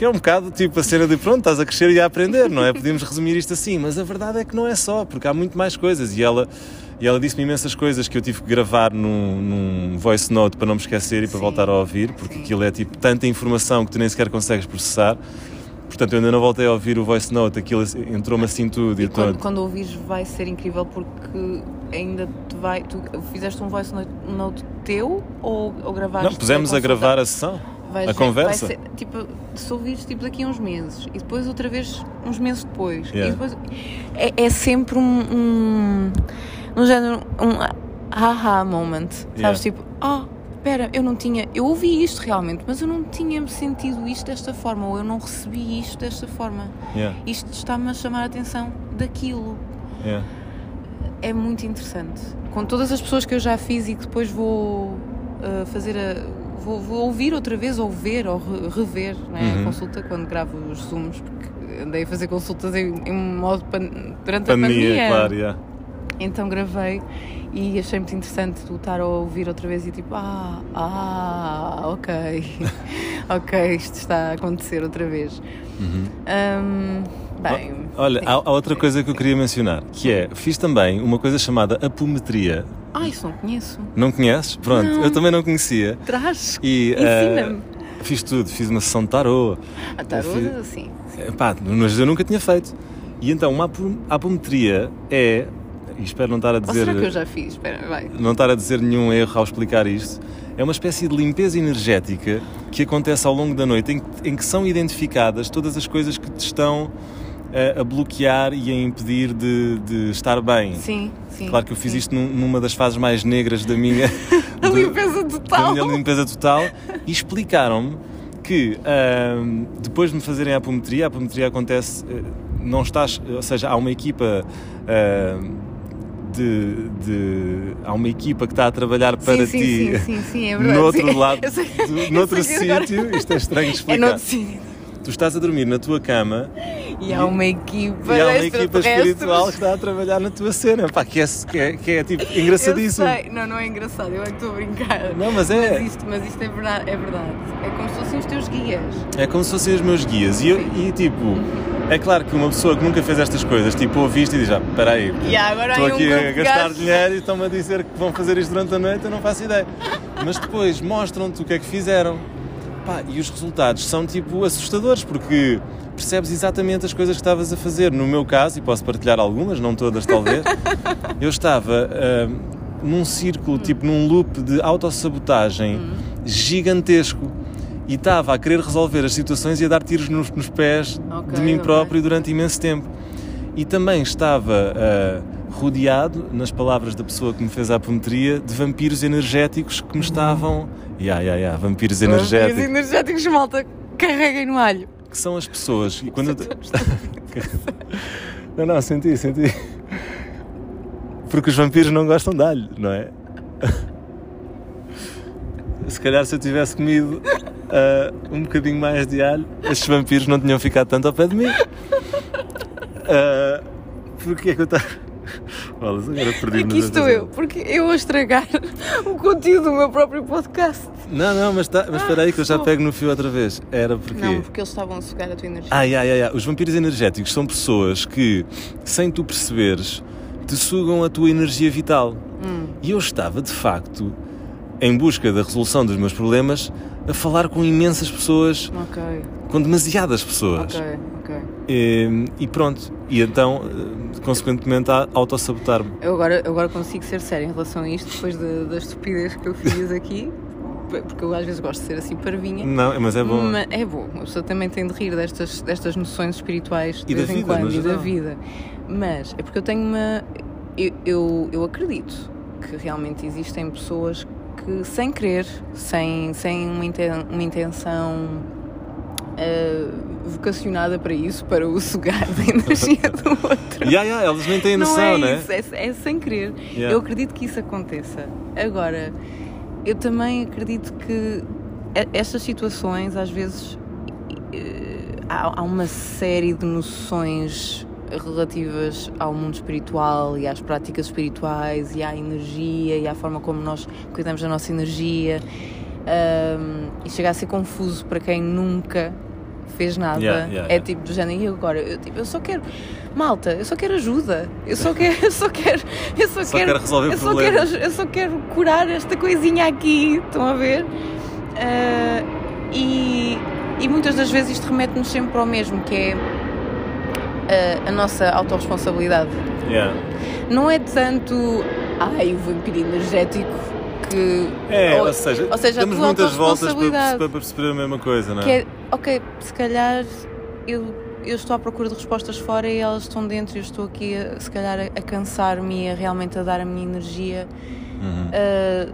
Que é um bocado tipo a cena de pronto, estás a crescer e a aprender, não é? Podíamos resumir isto assim, mas a verdade é que não é só, porque há muito mais coisas. E ela, e ela disse-me imensas coisas que eu tive que gravar num, num voice note para não me esquecer e para Sim. voltar a ouvir, porque Sim. aquilo é tipo tanta informação que tu nem sequer consegues processar. Portanto, eu ainda não voltei a ouvir o voice note, aquilo entrou-me assim tudo. E E quando, quando ouvires vai ser incrível porque ainda te vai. Tu fizeste um voice note, note teu ou, ou gravaste? Não, pusemos a gravar a sessão, Vai a ser- conversa. Vai ser, tipo, se ouvires tipo, daqui a uns meses e depois outra vez uns meses depois. Yeah. E depois, é, é sempre um, um, um género, um aha moment. Sabes? Yeah. Tipo, ah, espera, eu não tinha. Eu ouvi isto realmente, mas eu não tinha sentido isto desta forma ou eu não recebi isto desta forma. Yeah, Isto está-me a chamar a atenção daquilo. yeah. É muito interessante. Com todas as pessoas que eu já fiz e que depois vou uh, fazer a. Vou, vou ouvir outra vez, ou ver, ou re- rever né, Uhum. a consulta quando gravo os Zooms, porque andei a fazer consultas em, em modo pan, durante Pandemia, a pandemia. claro, yeah. Então gravei e achei muito interessante tu estar a ouvir outra vez e tipo, ah, ah, ok, ok, isto está a acontecer outra vez. Hum, bem. Uhum. Olha, há, há outra coisa que eu queria mencionar, que é, fiz também uma coisa chamada apometria. Ah, isso não conheço. Não conheces? Pronto, Não. eu também não conhecia. Traz. E Ensina-me. eh, fiz tudo, fiz uma sessão de tarô. A tarô, fiz- assim. Eh, Pá, mas eu nunca tinha feito. E então, uma apo- apometria é, e espero não estar a Ou dizer, será que eu já fiz? Espera, vai. não estar a dizer nenhum erro ao explicar isto, é uma espécie de limpeza energética que acontece ao longo da noite, em que, em que são identificadas todas as coisas que te estão eh, a bloquear e a impedir de, de estar bem. Sim, sim. Claro que eu fiz sim. isto num- numa das fases mais negras da minha, A do- limpeza da total. minha limpeza total e explicaram-me que depois de me fazerem a apometria, a apometria acontece, eh, não estás, ou seja, há uma equipa de, de- há uma equipa que está a trabalhar para sim, ti Sim, sim, sim, é verdade. no outro Sim, lado, eu sei- do- noutro que agora- sítio, isto é estranho de É explicar. noutro sítio. Tu estás a dormir na tua cama E há uma equipa, e há uma equipa espiritual que está a trabalhar na tua cena, pá, que é, que é, que é tipo Eu engraçadíssimo. sei. Não, não é engraçado, eu é que estou a brincar. Não, mas é. Mas isto, mas isto é, verdade, é verdade. É como se fossem os teus guias. É como se fossem os meus guias. E, eu- e, tipo, é claro que uma pessoa que nunca fez estas coisas, tipo, ouve isto e diz: ah, espera aí, E agora estou um aqui grupo a gastar dinheiro e estão-me a dizer que vão fazer isto durante a noite, eu não faço ideia. Mas depois mostram-te o que é que fizeram. Pá, e os resultados são, tipo, assustadores, porque percebes exatamente as coisas que estavas a fazer. No meu caso, e posso partilhar algumas, não todas talvez, eu estava ah, num círculo, tipo, num loop de autossabotagem gigantesco. E estava a querer resolver as situações e a dar tiros nos, nos pés Ok, de mim próprio durante imenso tempo. E também estava ah, rodeado, nas palavras da pessoa que me fez a apometria, de vampiros energéticos que me estavam. Ya, ya, ya, vampiros Os energéticos. energéticos, malta, carreguem no alho. Que são as pessoas. E quando não, não, senti, senti. Porque os vampiros não gostam de alho, não é? Se calhar se eu tivesse comido ah, um bocadinho mais de alho, estes vampiros não tinham ficado tanto ao pé de mim. Uh, Porquê é que eu estava. Olha, agora perdi-me. Aqui estou eu, porque eu a estragar o conteúdo do meu próprio podcast. Não, não, mas, tá, mas espera aí que eu já desculpa. pego no fio outra vez. Era porque. Não, porque eles estavam a sugar a tua energia. Ai, ai, ai, ai. Os vampiros energéticos são pessoas que, sem tu perceberes, te sugam a tua energia vital. Hum. E eu estava, de facto, em busca da resolução dos meus problemas, a falar com imensas pessoas, com demasiadas pessoas. E, e pronto. E então, eh, consequentemente, a autossabotar-me. Eu agora, agora consigo ser sério em relação a isto, depois da da estupidez que eu fiz aqui, porque eu às vezes gosto de ser assim parvinha. Não, mas é bom. Mas é bom, a pessoa também tem de rir destas, destas noções espirituais de E da vez em vida, quando e da geral. vida. Mas é porque eu tenho uma. Eu, eu, eu acredito que realmente existem pessoas que, sem querer, sem, sem uma, inten- uma intenção uh, vocacionada para isso, para o sugar da energia do outro. Yeah, yeah, eles nem têm noção, não é né? isso, é, é sem querer. Yeah. Eu acredito que isso aconteça. Agora, eu também acredito que estas situações, às vezes, há, uma série de noções relativas ao mundo espiritual e às práticas espirituais e à energia e à forma como nós cuidamos da nossa energia Ahm, e chega a ser confuso para quem nunca fez nada. Yeah, yeah, é tipo do género e agora? Eu, tipo, eu só quero malta eu só quero ajuda. Eu só quero eu só quero eu só, Só quero quero resolver eu só quero eu só quero curar esta coisinha aqui estão a ver? Ah, e, e muitas das vezes isto remete-nos sempre para o mesmo que é ah, a nossa autorresponsabilidade. Yeah. não é tanto ai o vampiro energético que É, ou, seja, ou seja, damos muitas voltas para, para perceber a mesma coisa, não é? que é, ok, se calhar eu, eu estou à procura de respostas fora e elas estão dentro e eu estou aqui, a, se calhar, a, a cansar-me e a realmente a dar a minha energia. Uhum. Uh,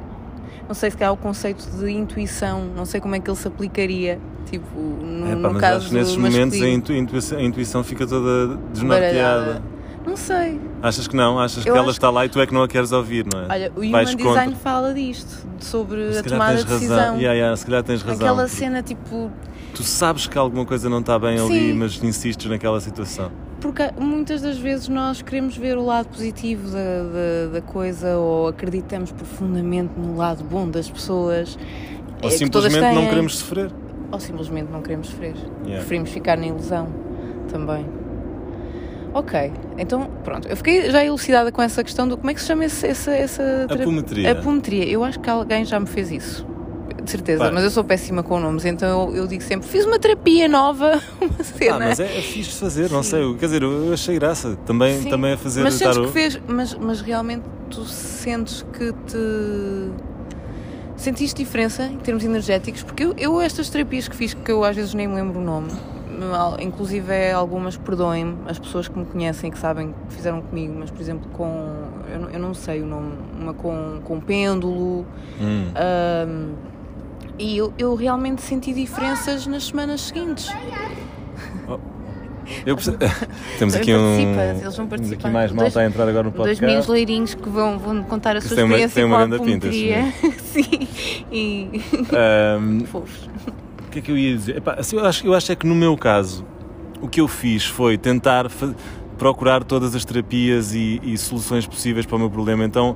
não sei se calhar o conceito de intuição, não sei como é que ele se aplicaria, tipo, no, É, pá, no caso acho que nesses momentos a, intu- intuição, a intuição fica toda desnorteada. baralhada. Não sei. Achas que não? Achas Eu que ela está lá e tu é que não a queres ouvir, não é? Olha, o Vais Human contra. Design fala disto, sobre Se a tomada de razão. decisão. Yeah, yeah, se calhar tens razão. Aquela cena tipo Tu sabes que alguma coisa não está bem ali, Sim. mas insistes naquela situação. Porque muitas das vezes nós queremos ver o lado positivo da, da, da coisa ou acreditamos profundamente no lado bom das pessoas. Ou é que simplesmente não queremos sofrer. Ou simplesmente não queremos sofrer. Yeah. Preferimos ficar na ilusão também. Ok, então pronto. Eu fiquei já elucidada com essa questão do como é que se chama esse, essa, essa terapia? Apometria. Apometria. Eu acho que alguém já me fez isso. De certeza, Pá. mas eu sou péssima com nomes, então eu, eu digo sempre: fiz uma terapia nova, uma cena. Ah, mas é, é fixe de fazer, não sei. Quer dizer, eu achei graça também, Sim, também a fazer mas sentes tarot. que fez, mas, mas realmente tu sentes que te sentiste diferença em termos energéticos? Porque eu, eu estas terapias que fiz, que eu às vezes nem me lembro o nome, inclusive é algumas, perdoem-me, as pessoas que me conhecem, que sabem que fizeram comigo, mas por exemplo com, eu, não- eu não sei o nome, uma com, com pêndulo, Hum. ahm, e eu, eu realmente senti diferenças nas semanas seguintes. Eu perce- Temos aqui um. eles vão Temos aqui participar. mais Dois- malta a entrar agora no Dois podcast. meninos loirinhos que vão, vão contar a sua Tem uma- experiência tem uma com a pinta, apometria. Sim, e Ahm, fofos. Que é que eu ia dizer? Epá, assim, eu, acho, eu acho é que no meu caso, o que eu fiz foi tentar procurar todas as terapias e, e soluções possíveis para o meu problema. Então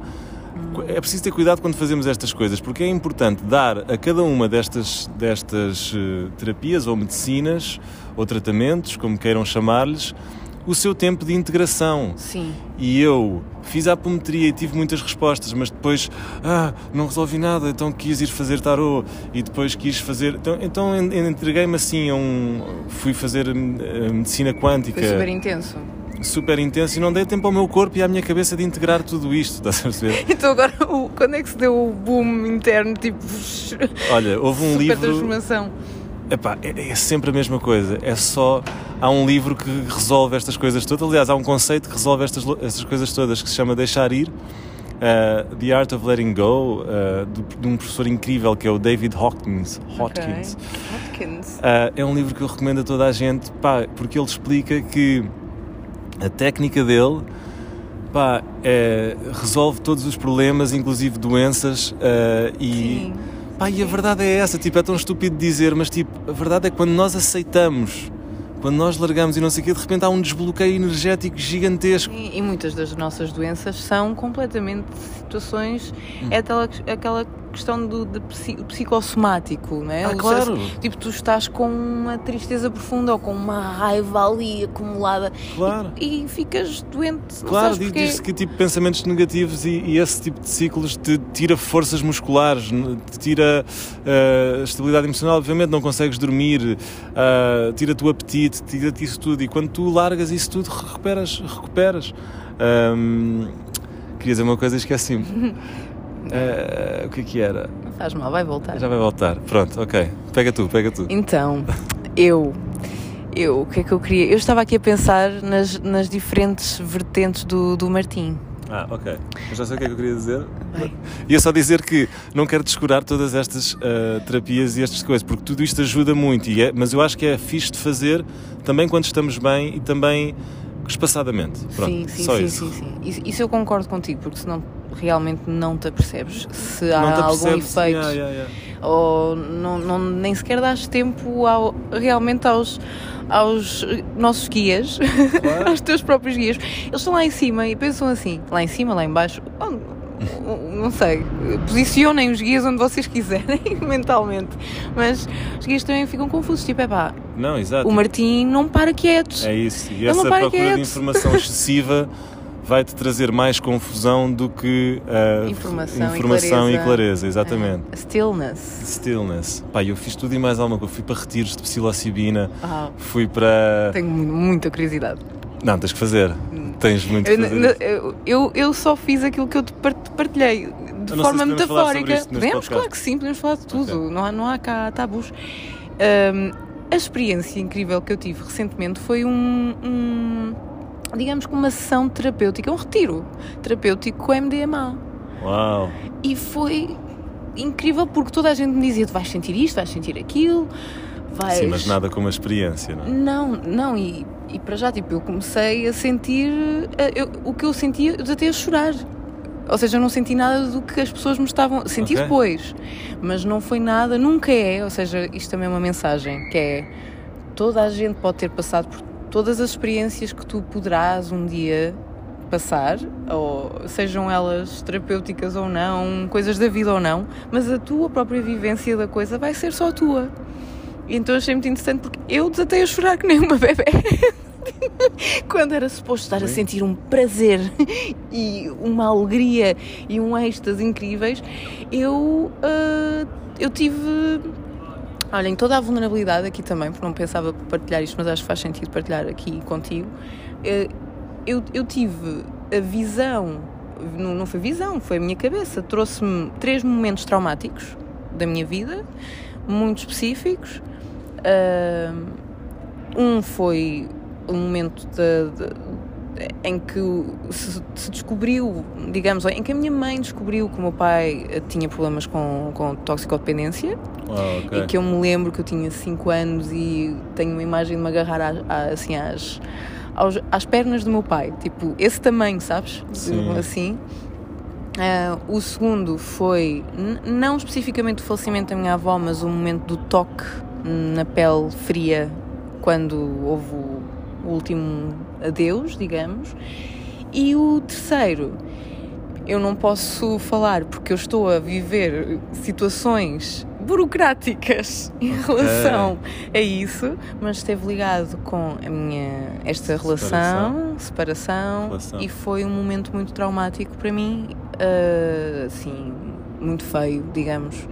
é preciso ter cuidado quando fazemos estas coisas, porque é importante dar a cada uma destas, destas eh, terapias ou medicinas ou tratamentos, como queiram chamar-lhes, o seu tempo de integração. Sim, E eu fiz a apometria e tive muitas respostas, mas depois, ah, não resolvi nada, então quis ir fazer tarô e depois quis fazer. Então, então en- entreguei-me assim a um. Fui fazer eh, medicina quântica foi super intenso. super intenso e não dei tempo ao meu corpo e à minha cabeça de integrar tudo isto, estás a perceber? Então agora, o- quando é que se deu o boom interno, tipo, Olha, houve um super livro. transformação? Epá, é, é sempre a mesma coisa. É só. Há um livro que resolve estas coisas todas. Aliás, há um conceito que resolve estas, estas coisas todas que se chama Deixar Ir. uh, The Art of Letting Go, uh, do- de um professor incrível que é o David Hopkins. Hopkins. Ok. Hopkins. Uh, é um livro que eu recomendo a toda a gente, pá, porque ele explica que a técnica dele pá, é- resolve todos os problemas, inclusive doenças, e, Sim. Pá, e a verdade é essa, tipo, é tão estúpido dizer, mas tipo, a verdade é que quando nós aceitamos, quando nós largamos e não sei o quê, de repente há um desbloqueio energético gigantesco. E, e muitas das nossas doenças são completamente situações. Hum. É aquela, aquela questão do de psi- psicossomático, não é? Ah, claro. Tipo, tu estás com uma tristeza profunda ou com uma raiva ali acumulada Claro. e, e ficas doente. Claro, diz-se que tipo pensamentos negativos e, e esse tipo de ciclos te tira forças musculares, te tira ah, estabilidade emocional, obviamente não consegues dormir, ah, tira-te o apetite, tira-te isso tudo e quando tu largas isso tudo recuperas, recuperas. Ahm, queria dizer uma coisa e esqueci-me. Ah, o que é que era? Não faz mal, vai voltar. Já vai voltar. Pronto, ok. Pega tu, pega tu. Então, eu. Eu, o que é que eu queria? Eu estava aqui a pensar nas, nas diferentes vertentes do, do Martim. Ah, ok. Mas já sei o que é que eu queria dizer. Vai. Ia só dizer que não quero descurar todas estas ah, terapias e estas coisas, porque tudo isto ajuda muito, e é- mas eu acho que é fixe de fazer também quando estamos bem e também espaçadamente. Pronto, sim, sim, só sim, isso. sim, sim. Isso, eu concordo contigo, porque senão realmente não te apercebes se há algum efeito Yeah, yeah, yeah. ou não, não, nem sequer dás tempo ao, realmente aos, aos nossos guias, Claro. aos teus próprios guias. Eles estão lá em cima e pensam assim, lá em cima, lá em baixo, não sei, posicionem os guias onde vocês quiserem mentalmente, mas os guias também ficam confusos, tipo, é pá, Não, exato. o Martim não para quietos. É isso. E Ele essa procura de quieto. informação excessiva vai-te trazer mais confusão do que ah, Informação e informação e clareza. clareza. Exatamente. Ah, stillness. Stillness. Pá, eu fiz tudo e mais alguma coisa. Fui para retiros de psilocibina, Ah, fui para. tenho mu- muita curiosidade. Não, tens que fazer. Tens muito Eu, eu, eu, só fiz aquilo que eu te par- partilhei de forma metafórica. Podemos, claro que sim, podemos falar de tudo. Ok. Não, há, não há cá tabus. Ahm, a experiência incrível que eu tive recentemente foi um, um, digamos que uma sessão terapêutica, um retiro terapêutico com MDMA. Uau! E foi incrível porque toda a gente me dizia: tu vais sentir isto, vais sentir aquilo, vais. Sim, mas nada como a experiência, não é? Não, não, e, e para já, tipo, eu comecei a sentir eh, eu- o que eu sentia, eu até a chorar. Ou seja, eu não senti nada do que as pessoas me estavam. Senti Ok. depois, mas não foi nada, nunca é. Ou seja, isto também é uma mensagem que é: toda a gente pode ter passado por todas as experiências que tu poderás um dia passar, ou sejam elas terapêuticas ou não, coisas da vida ou não, mas a tua própria vivência da coisa vai ser só tua. Então achei muito interessante porque eu desatei a chorar que nem uma bebê. Quando era suposto estar a Sim. sentir um prazer e uma alegria e um êxtase incríveis, eu, ah, eu tive. Olha, em toda a vulnerabilidade aqui também, porque não pensava partilhar isto, mas acho que faz sentido partilhar aqui contigo. eh, Eu, eu tive a visão, não, não foi visão, foi a minha cabeça, trouxe-me três momentos traumáticos da minha vida, muito específicos. Ah, um foi um momento de- de- em que se, se descobriu, digamos, em que a minha mãe descobriu que o meu pai eh, tinha problemas com, com toxicodependência Uau, ok. e que eu me lembro que eu tinha 5 anos e tenho uma imagem de me agarrar à- à- assim às, aos- às pernas do meu pai, tipo esse tamanho, sabes? Sim. Assim. Ah, o segundo foi, não especificamente o falecimento da minha avó, mas o momento do toque na pele fria quando houve o, último adeus, digamos. E o terceiro, eu não posso falar porque eu estou a viver situações burocráticas em relação a isso, mas esteve ligado com a minha esta relação, separação, Relação. e foi um momento muito traumático para mim, ah, assim, muito feio, digamos.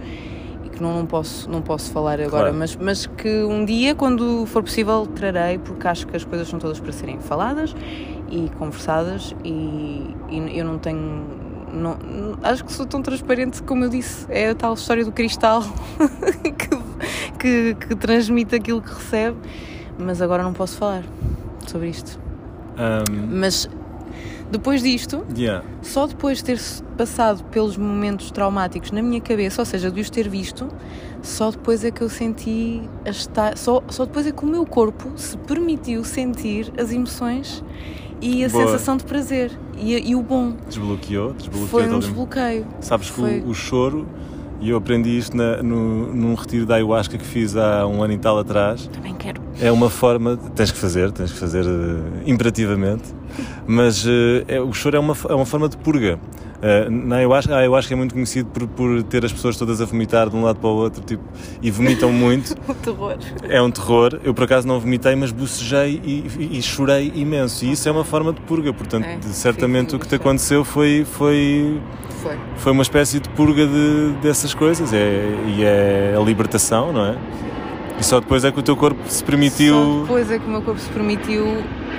Que não, não, posso, não posso falar agora, Claro. mas, mas que um dia, quando for possível, trarei, porque acho que as coisas são todas para serem faladas e conversadas, e, e eu não tenho. Não- acho que sou tão transparente como eu disse, é a tal história do cristal que, que, que transmite aquilo que recebe, mas agora não posso falar sobre isto. Um, Mas depois disto, yeah. só depois de ter passado pelos momentos traumáticos na minha cabeça, ou seja, de os ter visto, só depois é que eu senti estar, só, só depois é que o meu corpo se permitiu sentir as emoções e a Boa. sensação de prazer e, e o bom. Desbloqueou, desbloqueou. Foi um desbloqueio. Sabes que Foi- o, o choro, e eu aprendi isto na, no, num retiro da ayahuasca que fiz há um ano e tal atrás, Também quero. é uma forma, tens que fazer, tens que fazer eh, imperativamente, mas é- o choro é uma, é uma forma de purga. Eh, na ayahuasca, a ayahuasca é muito conhecido por, por ter as pessoas todas a vomitar de um lado para o outro tipo, e vomitam muito. O terror. É um terror. Eu por acaso não vomitei, mas bocejei e, e- e chorei imenso. E isso é uma forma de purga. Portanto, É, certamente o que te aconteceu foi, foi, Foi. foi uma espécie de purga de, dessas coisas. É, e é a libertação, não é? E só depois é que o teu corpo se permitiu. Só depois é que o meu corpo se permitiu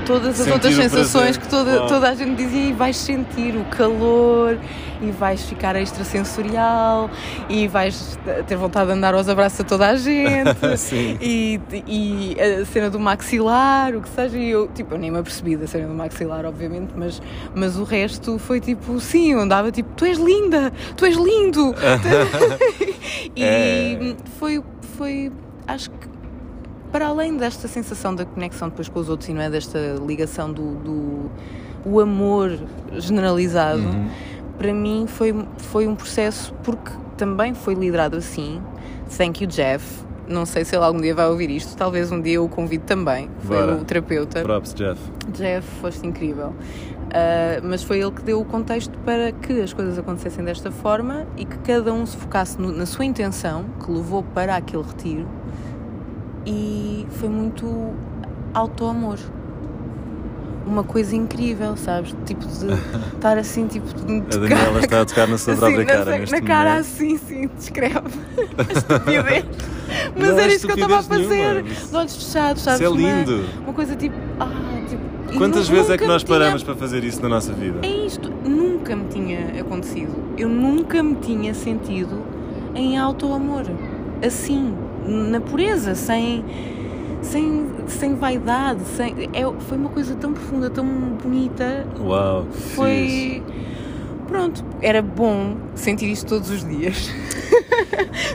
todas as Sentir outras sensações que toda, toda a gente dizia e vais sentir o calor e vais ficar extrasensorial e vais ter vontade de andar aos abraços a toda a gente Sim. e, e a cena do maxilar, o que seja, e eu, tipo, eu nem me apercebi da cena do maxilar, obviamente, mas, mas o resto foi tipo, sim, eu andava tipo, tu és linda, tu és lindo. e É. foi, foi, acho que para além desta sensação da conexão depois com os outros e não é desta ligação do, do o amor generalizado, Uhum. para mim foi, foi um processo porque também foi liderado assim. Thank you, Jeff. Não sei se ele algum dia vai ouvir isto, talvez um dia eu o convido também. Foi Bora. o terapeuta. Props, Jeff. Jeff, foste incrível. Ah, mas foi ele que deu o contexto para que as coisas acontecessem desta forma e que cada um se focasse no- na sua intenção, que levou para aquele retiro. E foi muito auto-amor. Uma coisa incrível, sabes? Tipo de estar assim, tipo de A Daniela está a tocar na sua própria assim, na, cara neste na cara momento. assim, sim, descreve a estupidez. Mas Não era isto que eu estava a fazer, nenhuma. de olhos fechados, sabes? Isso é Uma- lindo. Uma, coisa tipo, ah, tipo. Quantas vezes é que nós me tinha- paramos para fazer isso na nossa vida? É isto, nunca me tinha acontecido. Eu nunca me tinha sentido em auto-amor. Assim, na pureza, sem. Sem, sem vaidade, sem, é, foi uma coisa tão profunda, tão bonita, Uau, que fixe. foi. Pronto, era bom sentir isto todos os dias.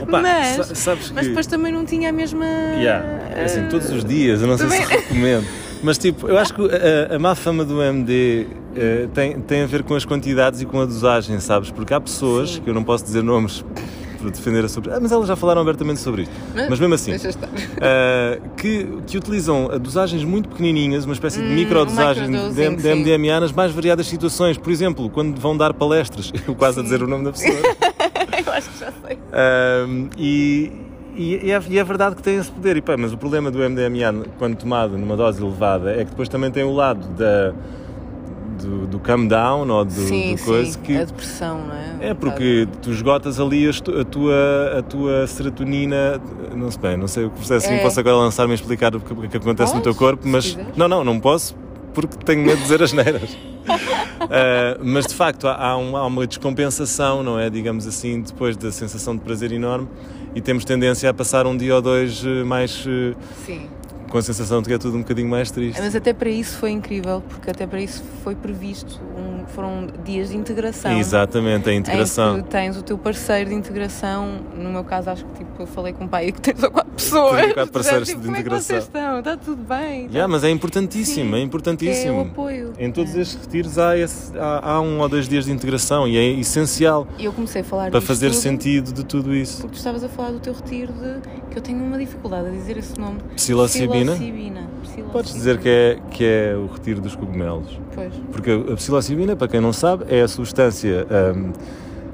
Opa, mas- sabes Mas que... depois também não tinha a mesma. Yeah, é assim, eh, todos os dias, eu não sei se também- recomendo. Mas tipo, eu acho que a, a má fama do MD eh, tem, tem a ver com as quantidades e com a dosagem, sabes? Porque há pessoas, Sim. que eu não posso dizer nomes para defender sobre ah, mas elas já falaram abertamente sobre isto. Mas mesmo assim, Deixa estar. eh, que, que utilizam dosagens muito pequenininhas, uma espécie de Hum, microdosagem de, microdosing, de sim. MDMA nas mais variadas situações. Por exemplo, quando vão dar palestras, eu quase a dizer o nome da pessoa. Eu acho que já sei. Um, e, e, é, e é verdade que tem esse poder, e, pá, mas o problema do MDMA, quando tomado numa dose elevada, é que depois também tem o lado da, do, do come down ou do, sim, do coisa sim. que. A depressão, não é? É porque tu esgotas ali a tua, a tua serotonina, não sei bem, não sei o que processo É. posso agora lançar-me a explicar o que, o que acontece no teu Podes, corpo, mas não, não, não posso porque tenho medo de dizer as neiras. Uh, mas de facto há, há um- há uma descompensação, não é? Digamos assim, depois da sensação de prazer enorme e temos tendência a passar um dia ou dois eh, mais eh, Sim. Com a sensação de que é tudo um bocadinho mais triste. Mas até para isso foi incrível, porque até para isso foi previsto. um- foram dias de integração. Exatamente, a integração. Em que tens o teu parceiro de integração. No meu caso, acho que tipo, eu falei com o pai e que tens ou quatro pessoas. Ou quatro parceiros tipo, de como é que integração. vocês estão? Está tudo bem? Yeah, mas é importantíssimo, Sim, é É o importantíssimo. apoio. Em todos É. estes retiros há, esse- há- há um ou dois dias de integração e é essencial E eu comecei a falar para fazer tudo sentido de tudo isso. Porque tu estavas a falar do teu retiro de que eu tenho uma dificuldade a dizer esse nome. Psilocibina? Psilocibina. Psilocibina. Podes dizer que é, que é o retiro dos cogumelos. Pois. Porque a psilocibina, para quem não sabe, é a substância hum,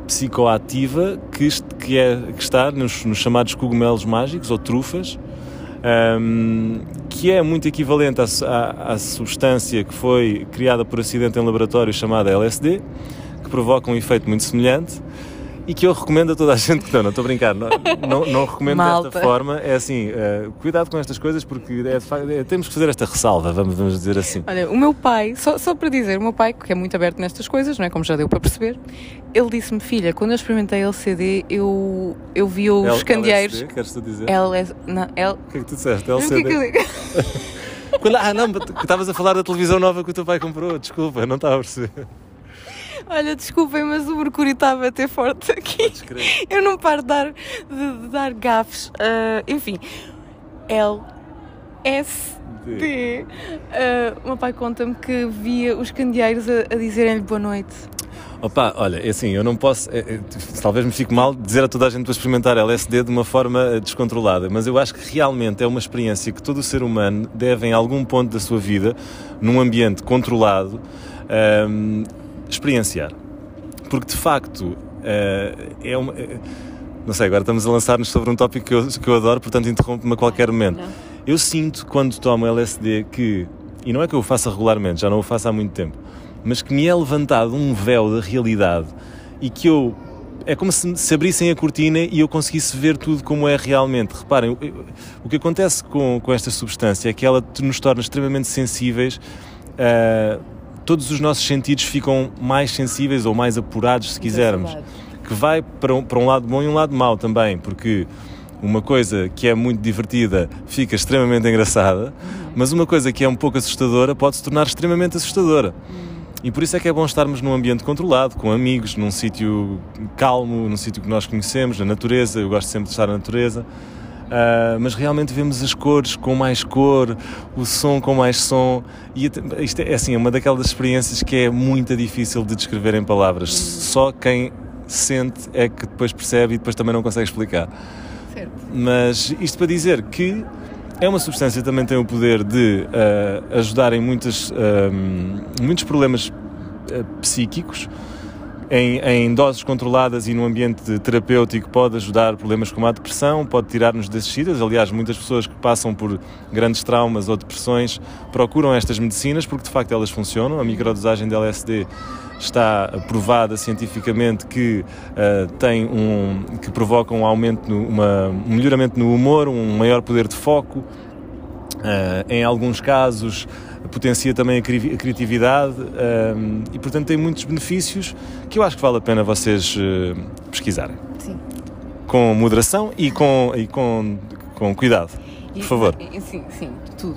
psicoativa que, que, é, que está nos, nos chamados cogumelos mágicos ou trufas, hum, que é muito equivalente à, à, à substância que foi criada por acidente em laboratório chamada LSD, que provoca um efeito muito semelhante. E que eu recomendo a toda a gente que não, não estou a brincar, não, não, não recomendo Malta. desta forma. É assim, eh, cuidado com estas coisas porque é facto- é- temos que fazer esta ressalva, vamos, vamos dizer assim. Olha, o meu pai, só, só para dizer, o meu pai, que é muito aberto nestas coisas, não é? Como já deu para perceber, ele disse-me, filha, quando eu experimentei LCD, eu, eu vi os L- candeeiros. LSD, queres tu dizer? LS, não, L, O que é que tu disseste? que é LCD? que digo? Quando- Ah, não, estavas a falar da televisão nova que o teu pai comprou, desculpa, não estava a perceber. Olha, desculpem, mas o mercúrio está a bater forte aqui. Eu não paro de dar, de, de dar gafes. Ah, enfim, L, S, D. O meu pai conta-me que via os candeeiros a, a dizerem-lhe boa noite. Opa, olha, é assim, eu não posso, é, é, talvez me fique mal dizer a toda a gente para experimentar LSD de uma forma eh, descontrolada, mas eu acho que realmente é uma experiência que todo o ser humano deve, em algum ponto da sua vida, num ambiente controlado, ahm, experienciar. Porque de facto eh, é uma. é- não sei, agora estamos a lançar-nos sobre um tópico que eu, que eu adoro, portanto interrompo-me a qualquer momento. Eu sinto quando tomo LSD que, e não é que eu o faça regularmente, já não o faço há muito tempo, mas que me é levantado um véu da realidade e que eu. É como se, se abrissem a cortina e eu conseguisse ver tudo como é realmente. Reparem, o- o que acontece com, com esta substância é que ela nos torna extremamente sensíveis a todos os nossos sentidos ficam mais sensíveis ou mais apurados, se quisermos. Que vai para um, para um lado bom e um lado mau também, porque uma coisa que é muito divertida fica extremamente engraçada, uhum. mas uma coisa que é um pouco assustadora pode se tornar extremamente assustadora. Uhum. E por isso é que é bom estarmos num ambiente controlado, com amigos, num sítio calmo, num sítio que nós conhecemos, na natureza. Eu gosto sempre de estar na natureza. Uh, mas realmente vemos as cores com mais cor, o som com mais som. E isto é, é assim, é uma daquelas experiências que é muito difícil de descrever em palavras. Só quem sente é que depois percebe e depois também não consegue explicar. Certo. Mas isto para dizer que é uma substância que também tem o poder de uh, ajudar em muitas, uh, muitos problemas psíquicos. Em, em, doses controladas e num ambiente terapêutico pode ajudar problemas como a depressão, pode tirar-nos das descidas. Aliás, muitas pessoas que passam por grandes traumas ou depressões procuram estas medicinas porque de facto elas funcionam. A microdosagem de LSD está provada cientificamente que uh, tem um que provoca um aumento, no, uma, um melhoramento no humor, um maior poder de foco. Uh, em alguns casos potencia também a, cri a criatividade uh, e portanto tem muitos benefícios que eu acho que vale a pena vocês pesquisarem. Sim. Com moderação e com, e com, com cuidado, por e, favor. Sim, sim, tudo.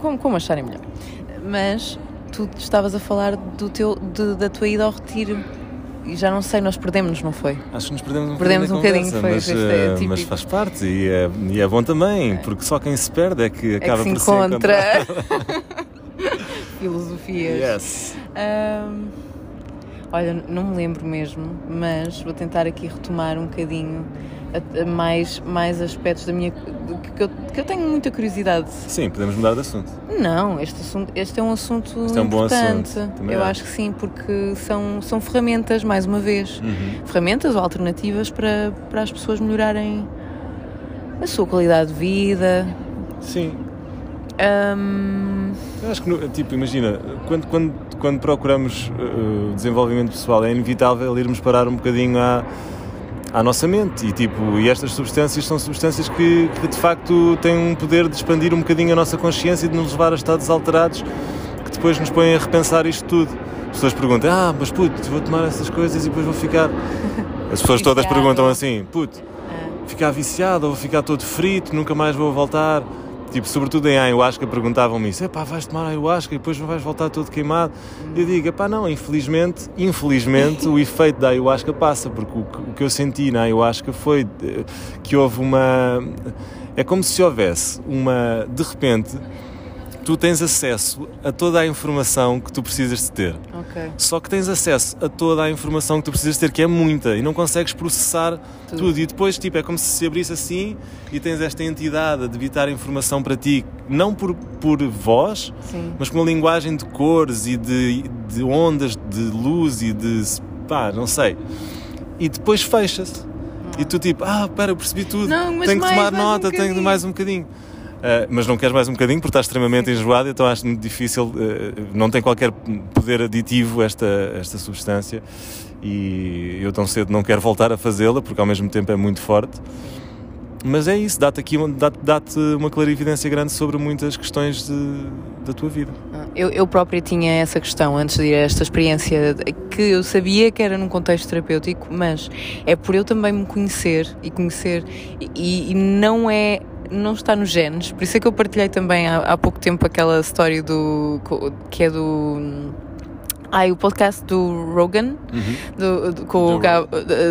Como, como acharem melhor. Mas tu estavas a falar do teu, de, da tua ida ao retiro. E já não sei, nós perdemos-nos, não foi? Acho que nos perdemos um perdemos bocadinho. Um bocadinho mas, é mas, faz parte e é, e é bom também, é. porque só quem se perde é que acaba é que por se encontra. Filosofias. Yes. Um, olha, não me lembro mesmo, mas vou tentar aqui retomar um bocadinho mais, mais aspectos da minha. Que eu, que eu tenho muita curiosidade. Sim, podemos mudar de assunto. Não, este, assunto, este é um assunto este é um importante. Bom assunto. eu acho que sim, porque são, são ferramentas, mais uma vez, uhum. ferramentas ou alternativas para, para as pessoas melhorarem a sua qualidade de vida. Sim. Um... Eu acho que, tipo, imagina, quando, quando, quando procuramos uh, desenvolvimento pessoal, é inevitável irmos parar um bocadinho à à nossa mente e tipo e estas substâncias são substâncias que, que de facto têm um poder de expandir um bocadinho a nossa consciência e de nos levar a estados alterados que depois nos põem a repensar isto tudo. As pessoas perguntam ah mas puto vou tomar essas coisas e depois vou ficar. As pessoas todas perguntam assim puto é. ficar viciado ou vou ficar todo frito nunca mais vou voltar Tipo, sobretudo em ayahuasca perguntavam-me isso, pá, vais tomar ayahuasca e depois vais voltar todo queimado. Eu digo, pá, não, infelizmente, infelizmente o efeito da ayahuasca passa, porque o, o que eu senti na ayahuasca foi eh, que houve uma... É como se houvesse uma, de repente, tu tens acesso a toda a informação que tu precisas de ter. Okay. Só que tens acesso a toda a informação que tu precisas de ter, que é muita, e não consegues processar tudo. tudo. E depois, tipo, é como se se abrisse assim e tens esta entidade a debitar informação para ti, não por, por voz, Sim. mas com uma linguagem de cores e de, de ondas de luz e de. pá, não sei. E depois fecha-se. E tu tipo, ah, pera, percebi tudo, não, tenho que tomar nota, um tenho mais um bocadinho. Uh, mas não queres mais um bocadinho porque estás extremamente enjoado, então acho muito difícil, uh, não tem qualquer poder aditivo esta, esta substância e eu tão cedo não quero voltar a fazê-la porque ao mesmo tempo é muito forte. Mas é isso, dá-te aqui dá-te, dá-te uma clarividência grande sobre muitas questões de, da tua vida. Ah, eu, eu própria tinha essa questão antes de ir a esta experiência, que eu sabia que era num contexto terapêutico, mas é por eu também me conhecer e conhecer, e, e não é não está nos genes, por isso é que eu partilhei também há, há pouco tempo aquela história do que é do Ai, o podcast do Rogan, uhum. do, do, com, do o Gab,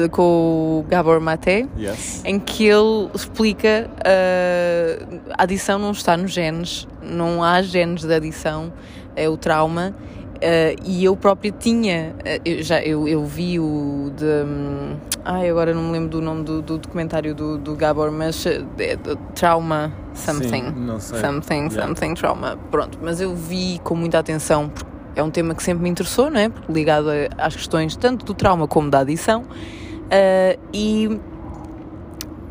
com, o Gabor Mate, yes. em que ele explica uh, a adição não está nos genes, não há genes de adição, é o trauma. Uh, e eu própria tinha, uh, eu, já, eu, eu vi o de. Um, ai, agora não me lembro do nome do, do documentário do, do Gabor, mas uh, Trauma Something. Sim, não sei. Something, yeah. something Trauma. Pronto, mas eu vi com muita atenção, porque é um tema que sempre me interessou, não é? Ligado às questões tanto do trauma como da adição. e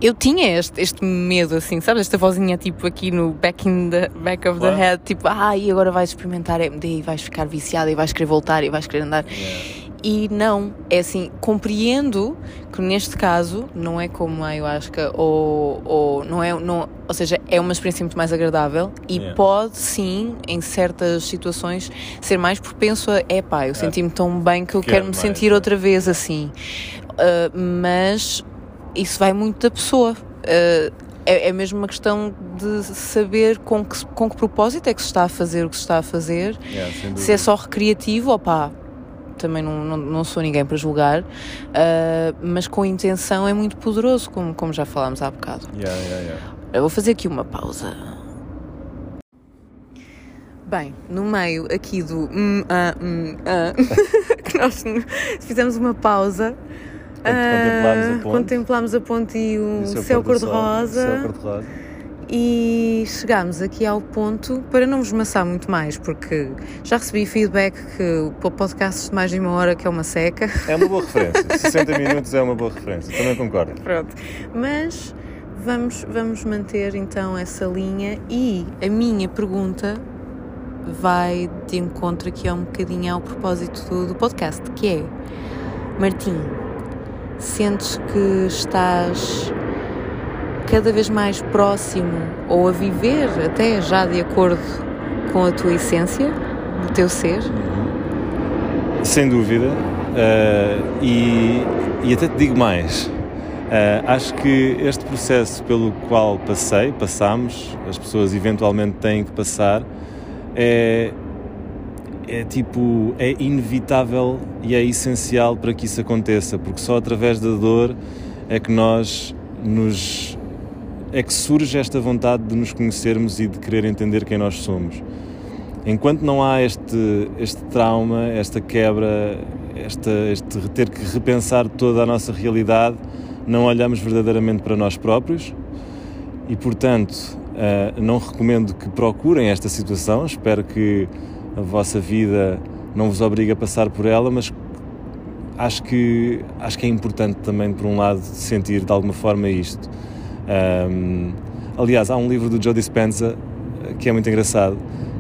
eu tinha este, este medo, assim, sabes? Esta vozinha, tipo, aqui no back, in the, back of the head, tipo, ah, e agora vais experimentar MD e vais ficar viciada e vais querer voltar e vais querer andar. Yeah. e não, é assim, compreendo que neste caso não é como a ayahuasca ou, ou não é, não, ou seja, é uma experiência muito mais agradável e Yeah. pode sim, em certas situações, ser mais propenso a, é pá, eu senti-me tão bem que eu Quero me sentir é. outra vez assim. Uh, mas isso vai muito da pessoa. Uh, é, é mesmo uma questão de saber com que, com que propósito é que se está a fazer o que se está a fazer. Yeah, dúvida. Se é só recreativo, opá, também não, não, não sou ninguém para julgar, ah, mas com intenção é muito poderoso, como, como já falámos há bocado. Yeah, yeah, yeah. Eu vou fazer aqui uma pausa. Bem, no meio aqui do hum, ah, hum, ah, que nós fizemos uma pausa. Contemplámos a ah, ponte. Contemplámos a ponte e o, E seu céu cor-de-rosa. E chegámos aqui ao ponto, para não vos maçar muito mais, porque já recebi feedback que o podcast de mais de uma hora que é uma seca. É uma boa referência. 60 minutos é uma boa referência. Também concordo. Pronto. Mas vamos, vamos manter então essa linha e a minha pergunta vai de encontro aqui a um bocadinho ao propósito do, do podcast, que é Martim, sentes que estás cada vez mais próximo ou a viver até já de acordo com a tua essência, do teu ser? Sem dúvida. eh, e, e até te digo mais. Eh, acho que este processo pelo qual passei, passamos, as pessoas eventualmente têm que passar, é, é tipo, é inevitável e é essencial para que isso aconteça, porque só através da dor é que nós nos. é que surge esta vontade de nos conhecermos e de querer entender quem nós somos. Enquanto não há este, este trauma, esta quebra, esta, este ter que repensar toda a nossa realidade, não olhamos verdadeiramente para nós próprios e, portanto, eh, não recomendo que procurem esta situação. Espero que a vossa vida não vos obrigue a passar por ela, mas acho que, acho que é importante também, por um lado, sentir de alguma forma isto. Ahm, aliás, há um livro do Joe Dispenza eh, que é muito engraçado,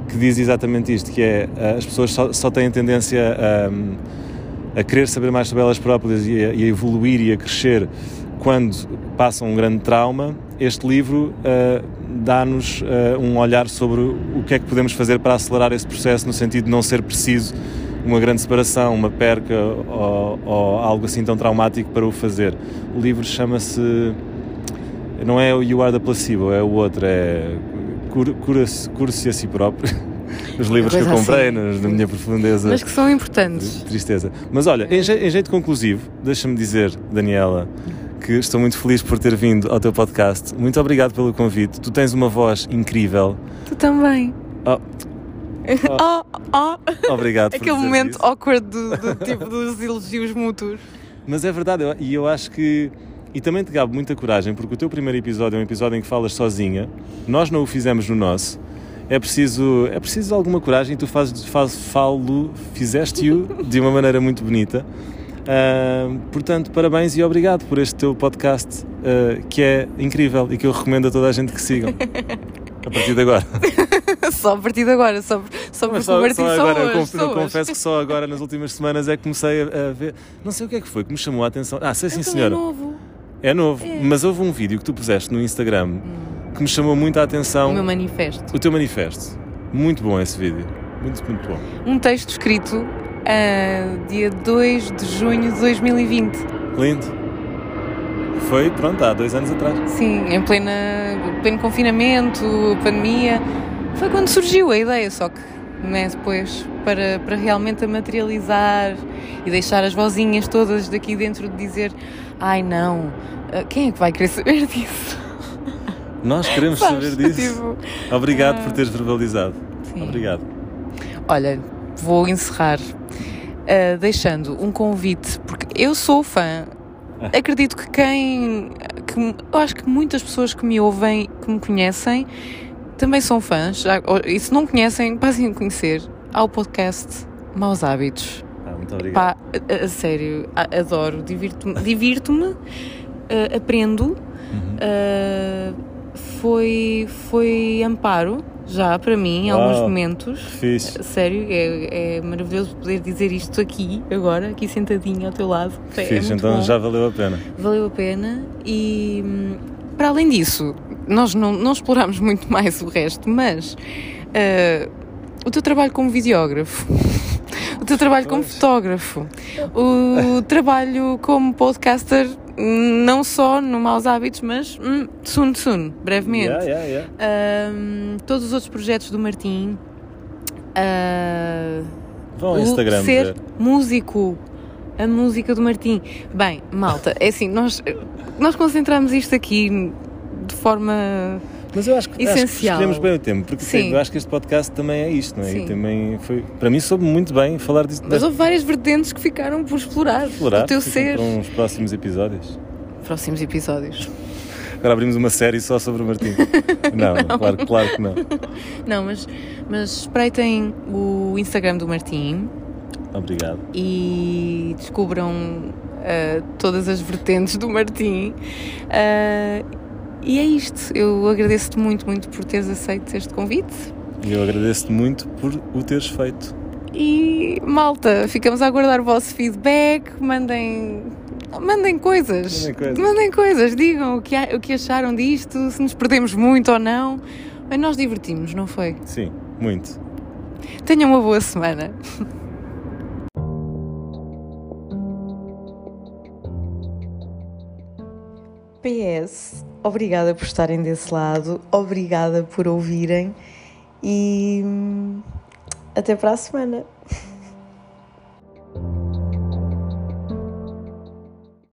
que diz exatamente isto, que é eh, as pessoas só, só têm tendência a, a querer saber mais sobre elas próprias e a, e a evoluir e a crescer quando passam um grande trauma. Este livro eh, dá-nos eh, um olhar sobre o que é que podemos fazer para acelerar esse processo, no sentido de não ser preciso uma grande separação, uma perca ou, ou algo assim tão traumático para o fazer. O livro chama-se. Não é o You Are the Placebo, é o outro, é Cura- Cura-se a si próprio. Os livros que eu comprei assim. na minha profundeza Mas que são importantes. tristeza. Mas olha, em, je- em jeito conclusivo, deixa-me dizer, Daniela, que estou muito feliz por ter vindo ao teu podcast. Muito obrigado pelo convite. Tu tens uma voz incrível. Tu também. Oh, Oh, oh. obrigado por Aquele momento isso. awkward do, do tipo dos elogios mútuos. Mas é verdade, eu- e eu acho que. E também te gabo muita coragem, porque o teu primeiro episódio é um episódio em que falas sozinha. Nós não o fizemos no nosso. É preciso, é preciso alguma coragem e tu fazes, faz, falo, fizeste-o de uma maneira muito bonita. Ah, portanto, parabéns e obrigado por este teu podcast ah, que é incrível e que eu recomendo a toda a gente que sigam. A partir de agora. só a partir de agora, só, só o só, só agora, eu hoje, conf- confesso que só agora, nas últimas semanas, é que comecei a, a ver. Não sei o que é que foi que me chamou a atenção. Ah, sei sim, Então é senhora. novo. É novo, É. mas houve um vídeo que tu puseste no Instagram que me chamou muito a atenção. O meu manifesto. O teu manifesto. Muito bom esse vídeo. Muito, muito bom. Um texto escrito ah, dia 2 de junho de 2020. Lindo. Foi, pronto, há dois anos atrás. Sim, em plena, pleno confinamento, pandemia. Foi quando surgiu a ideia, só que né, depois para, para realmente a materializar e deixar as vozinhas todas daqui dentro de dizer ai não, ah, quem é que vai querer saber disso? Nós queremos Sabes? saber disso. Tipo, Obrigado ah. por teres verbalizado. Sim. Obrigado. Olha, vou encerrar ah, deixando um convite, porque eu sou fã. Acredito que quem. Que, eu acho que muitas pessoas que me ouvem, que me conhecem, também são fãs. Já- E se não conhecem, passem a conhecer ao podcast Maus Hábitos. Ah, muito obrigado. Pá, a, a sério, a- adoro, divirto-me, divirto-me, ah, aprendo. Uhum. ah, foi, foi amparo já para mim, em Uau, alguns momentos. Fixe. Sério, é, é maravilhoso poder dizer isto aqui, agora, aqui sentadinho ao teu lado. É, é Fixe, muito então bom. já valeu a pena. Valeu a pena e para além disso, nós não, não explorámos muito mais o resto, mas ah, o teu trabalho como videógrafo, o teu trabalho como fotógrafo, o trabalho como podcaster, não só no Maus Hábitos, mas hum, soon soon, brevemente. Yeah, yeah, yeah. Todos os outros projetos do Martim. ah, Vão ao Instagram ser ver. músico. A música do Martim. Bem, malta, é assim, nós, nós concentramos isto aqui de forma. Mas eu acho que, acho que Essencial. escolhemos bem o tempo, porque Sim. eu acho que este podcast também é isto, não é? Sim. E também foi, para mim soube muito bem falar disso. Mas houve várias vertentes que ficaram por explorar. explorar, o teu ser. para uns próximos episódios. Próximos episódios. Agora abrimos uma série só sobre o Martim. não, Claro, claro que não. Não, mas, mas espreitem o Instagram do Martim Obrigado. e descubram ah, todas as vertentes do Martim. Ah, e é isto. Eu agradeço-te muito, muito por teres aceito este convite. E eu agradeço-te muito por o teres feito. E malta, ficamos a aguardar o vosso feedback. Mandem. Mandem coisas. Mandem coisas. Mandem coisas. Digam o que, o que acharam disto, se nos perdemos muito ou não. Bem, nós divertimos, não foi? Sim, muito. Tenham uma boa semana. PS, obrigada por estarem desse lado, obrigada por ouvirem e hum, até para a semana.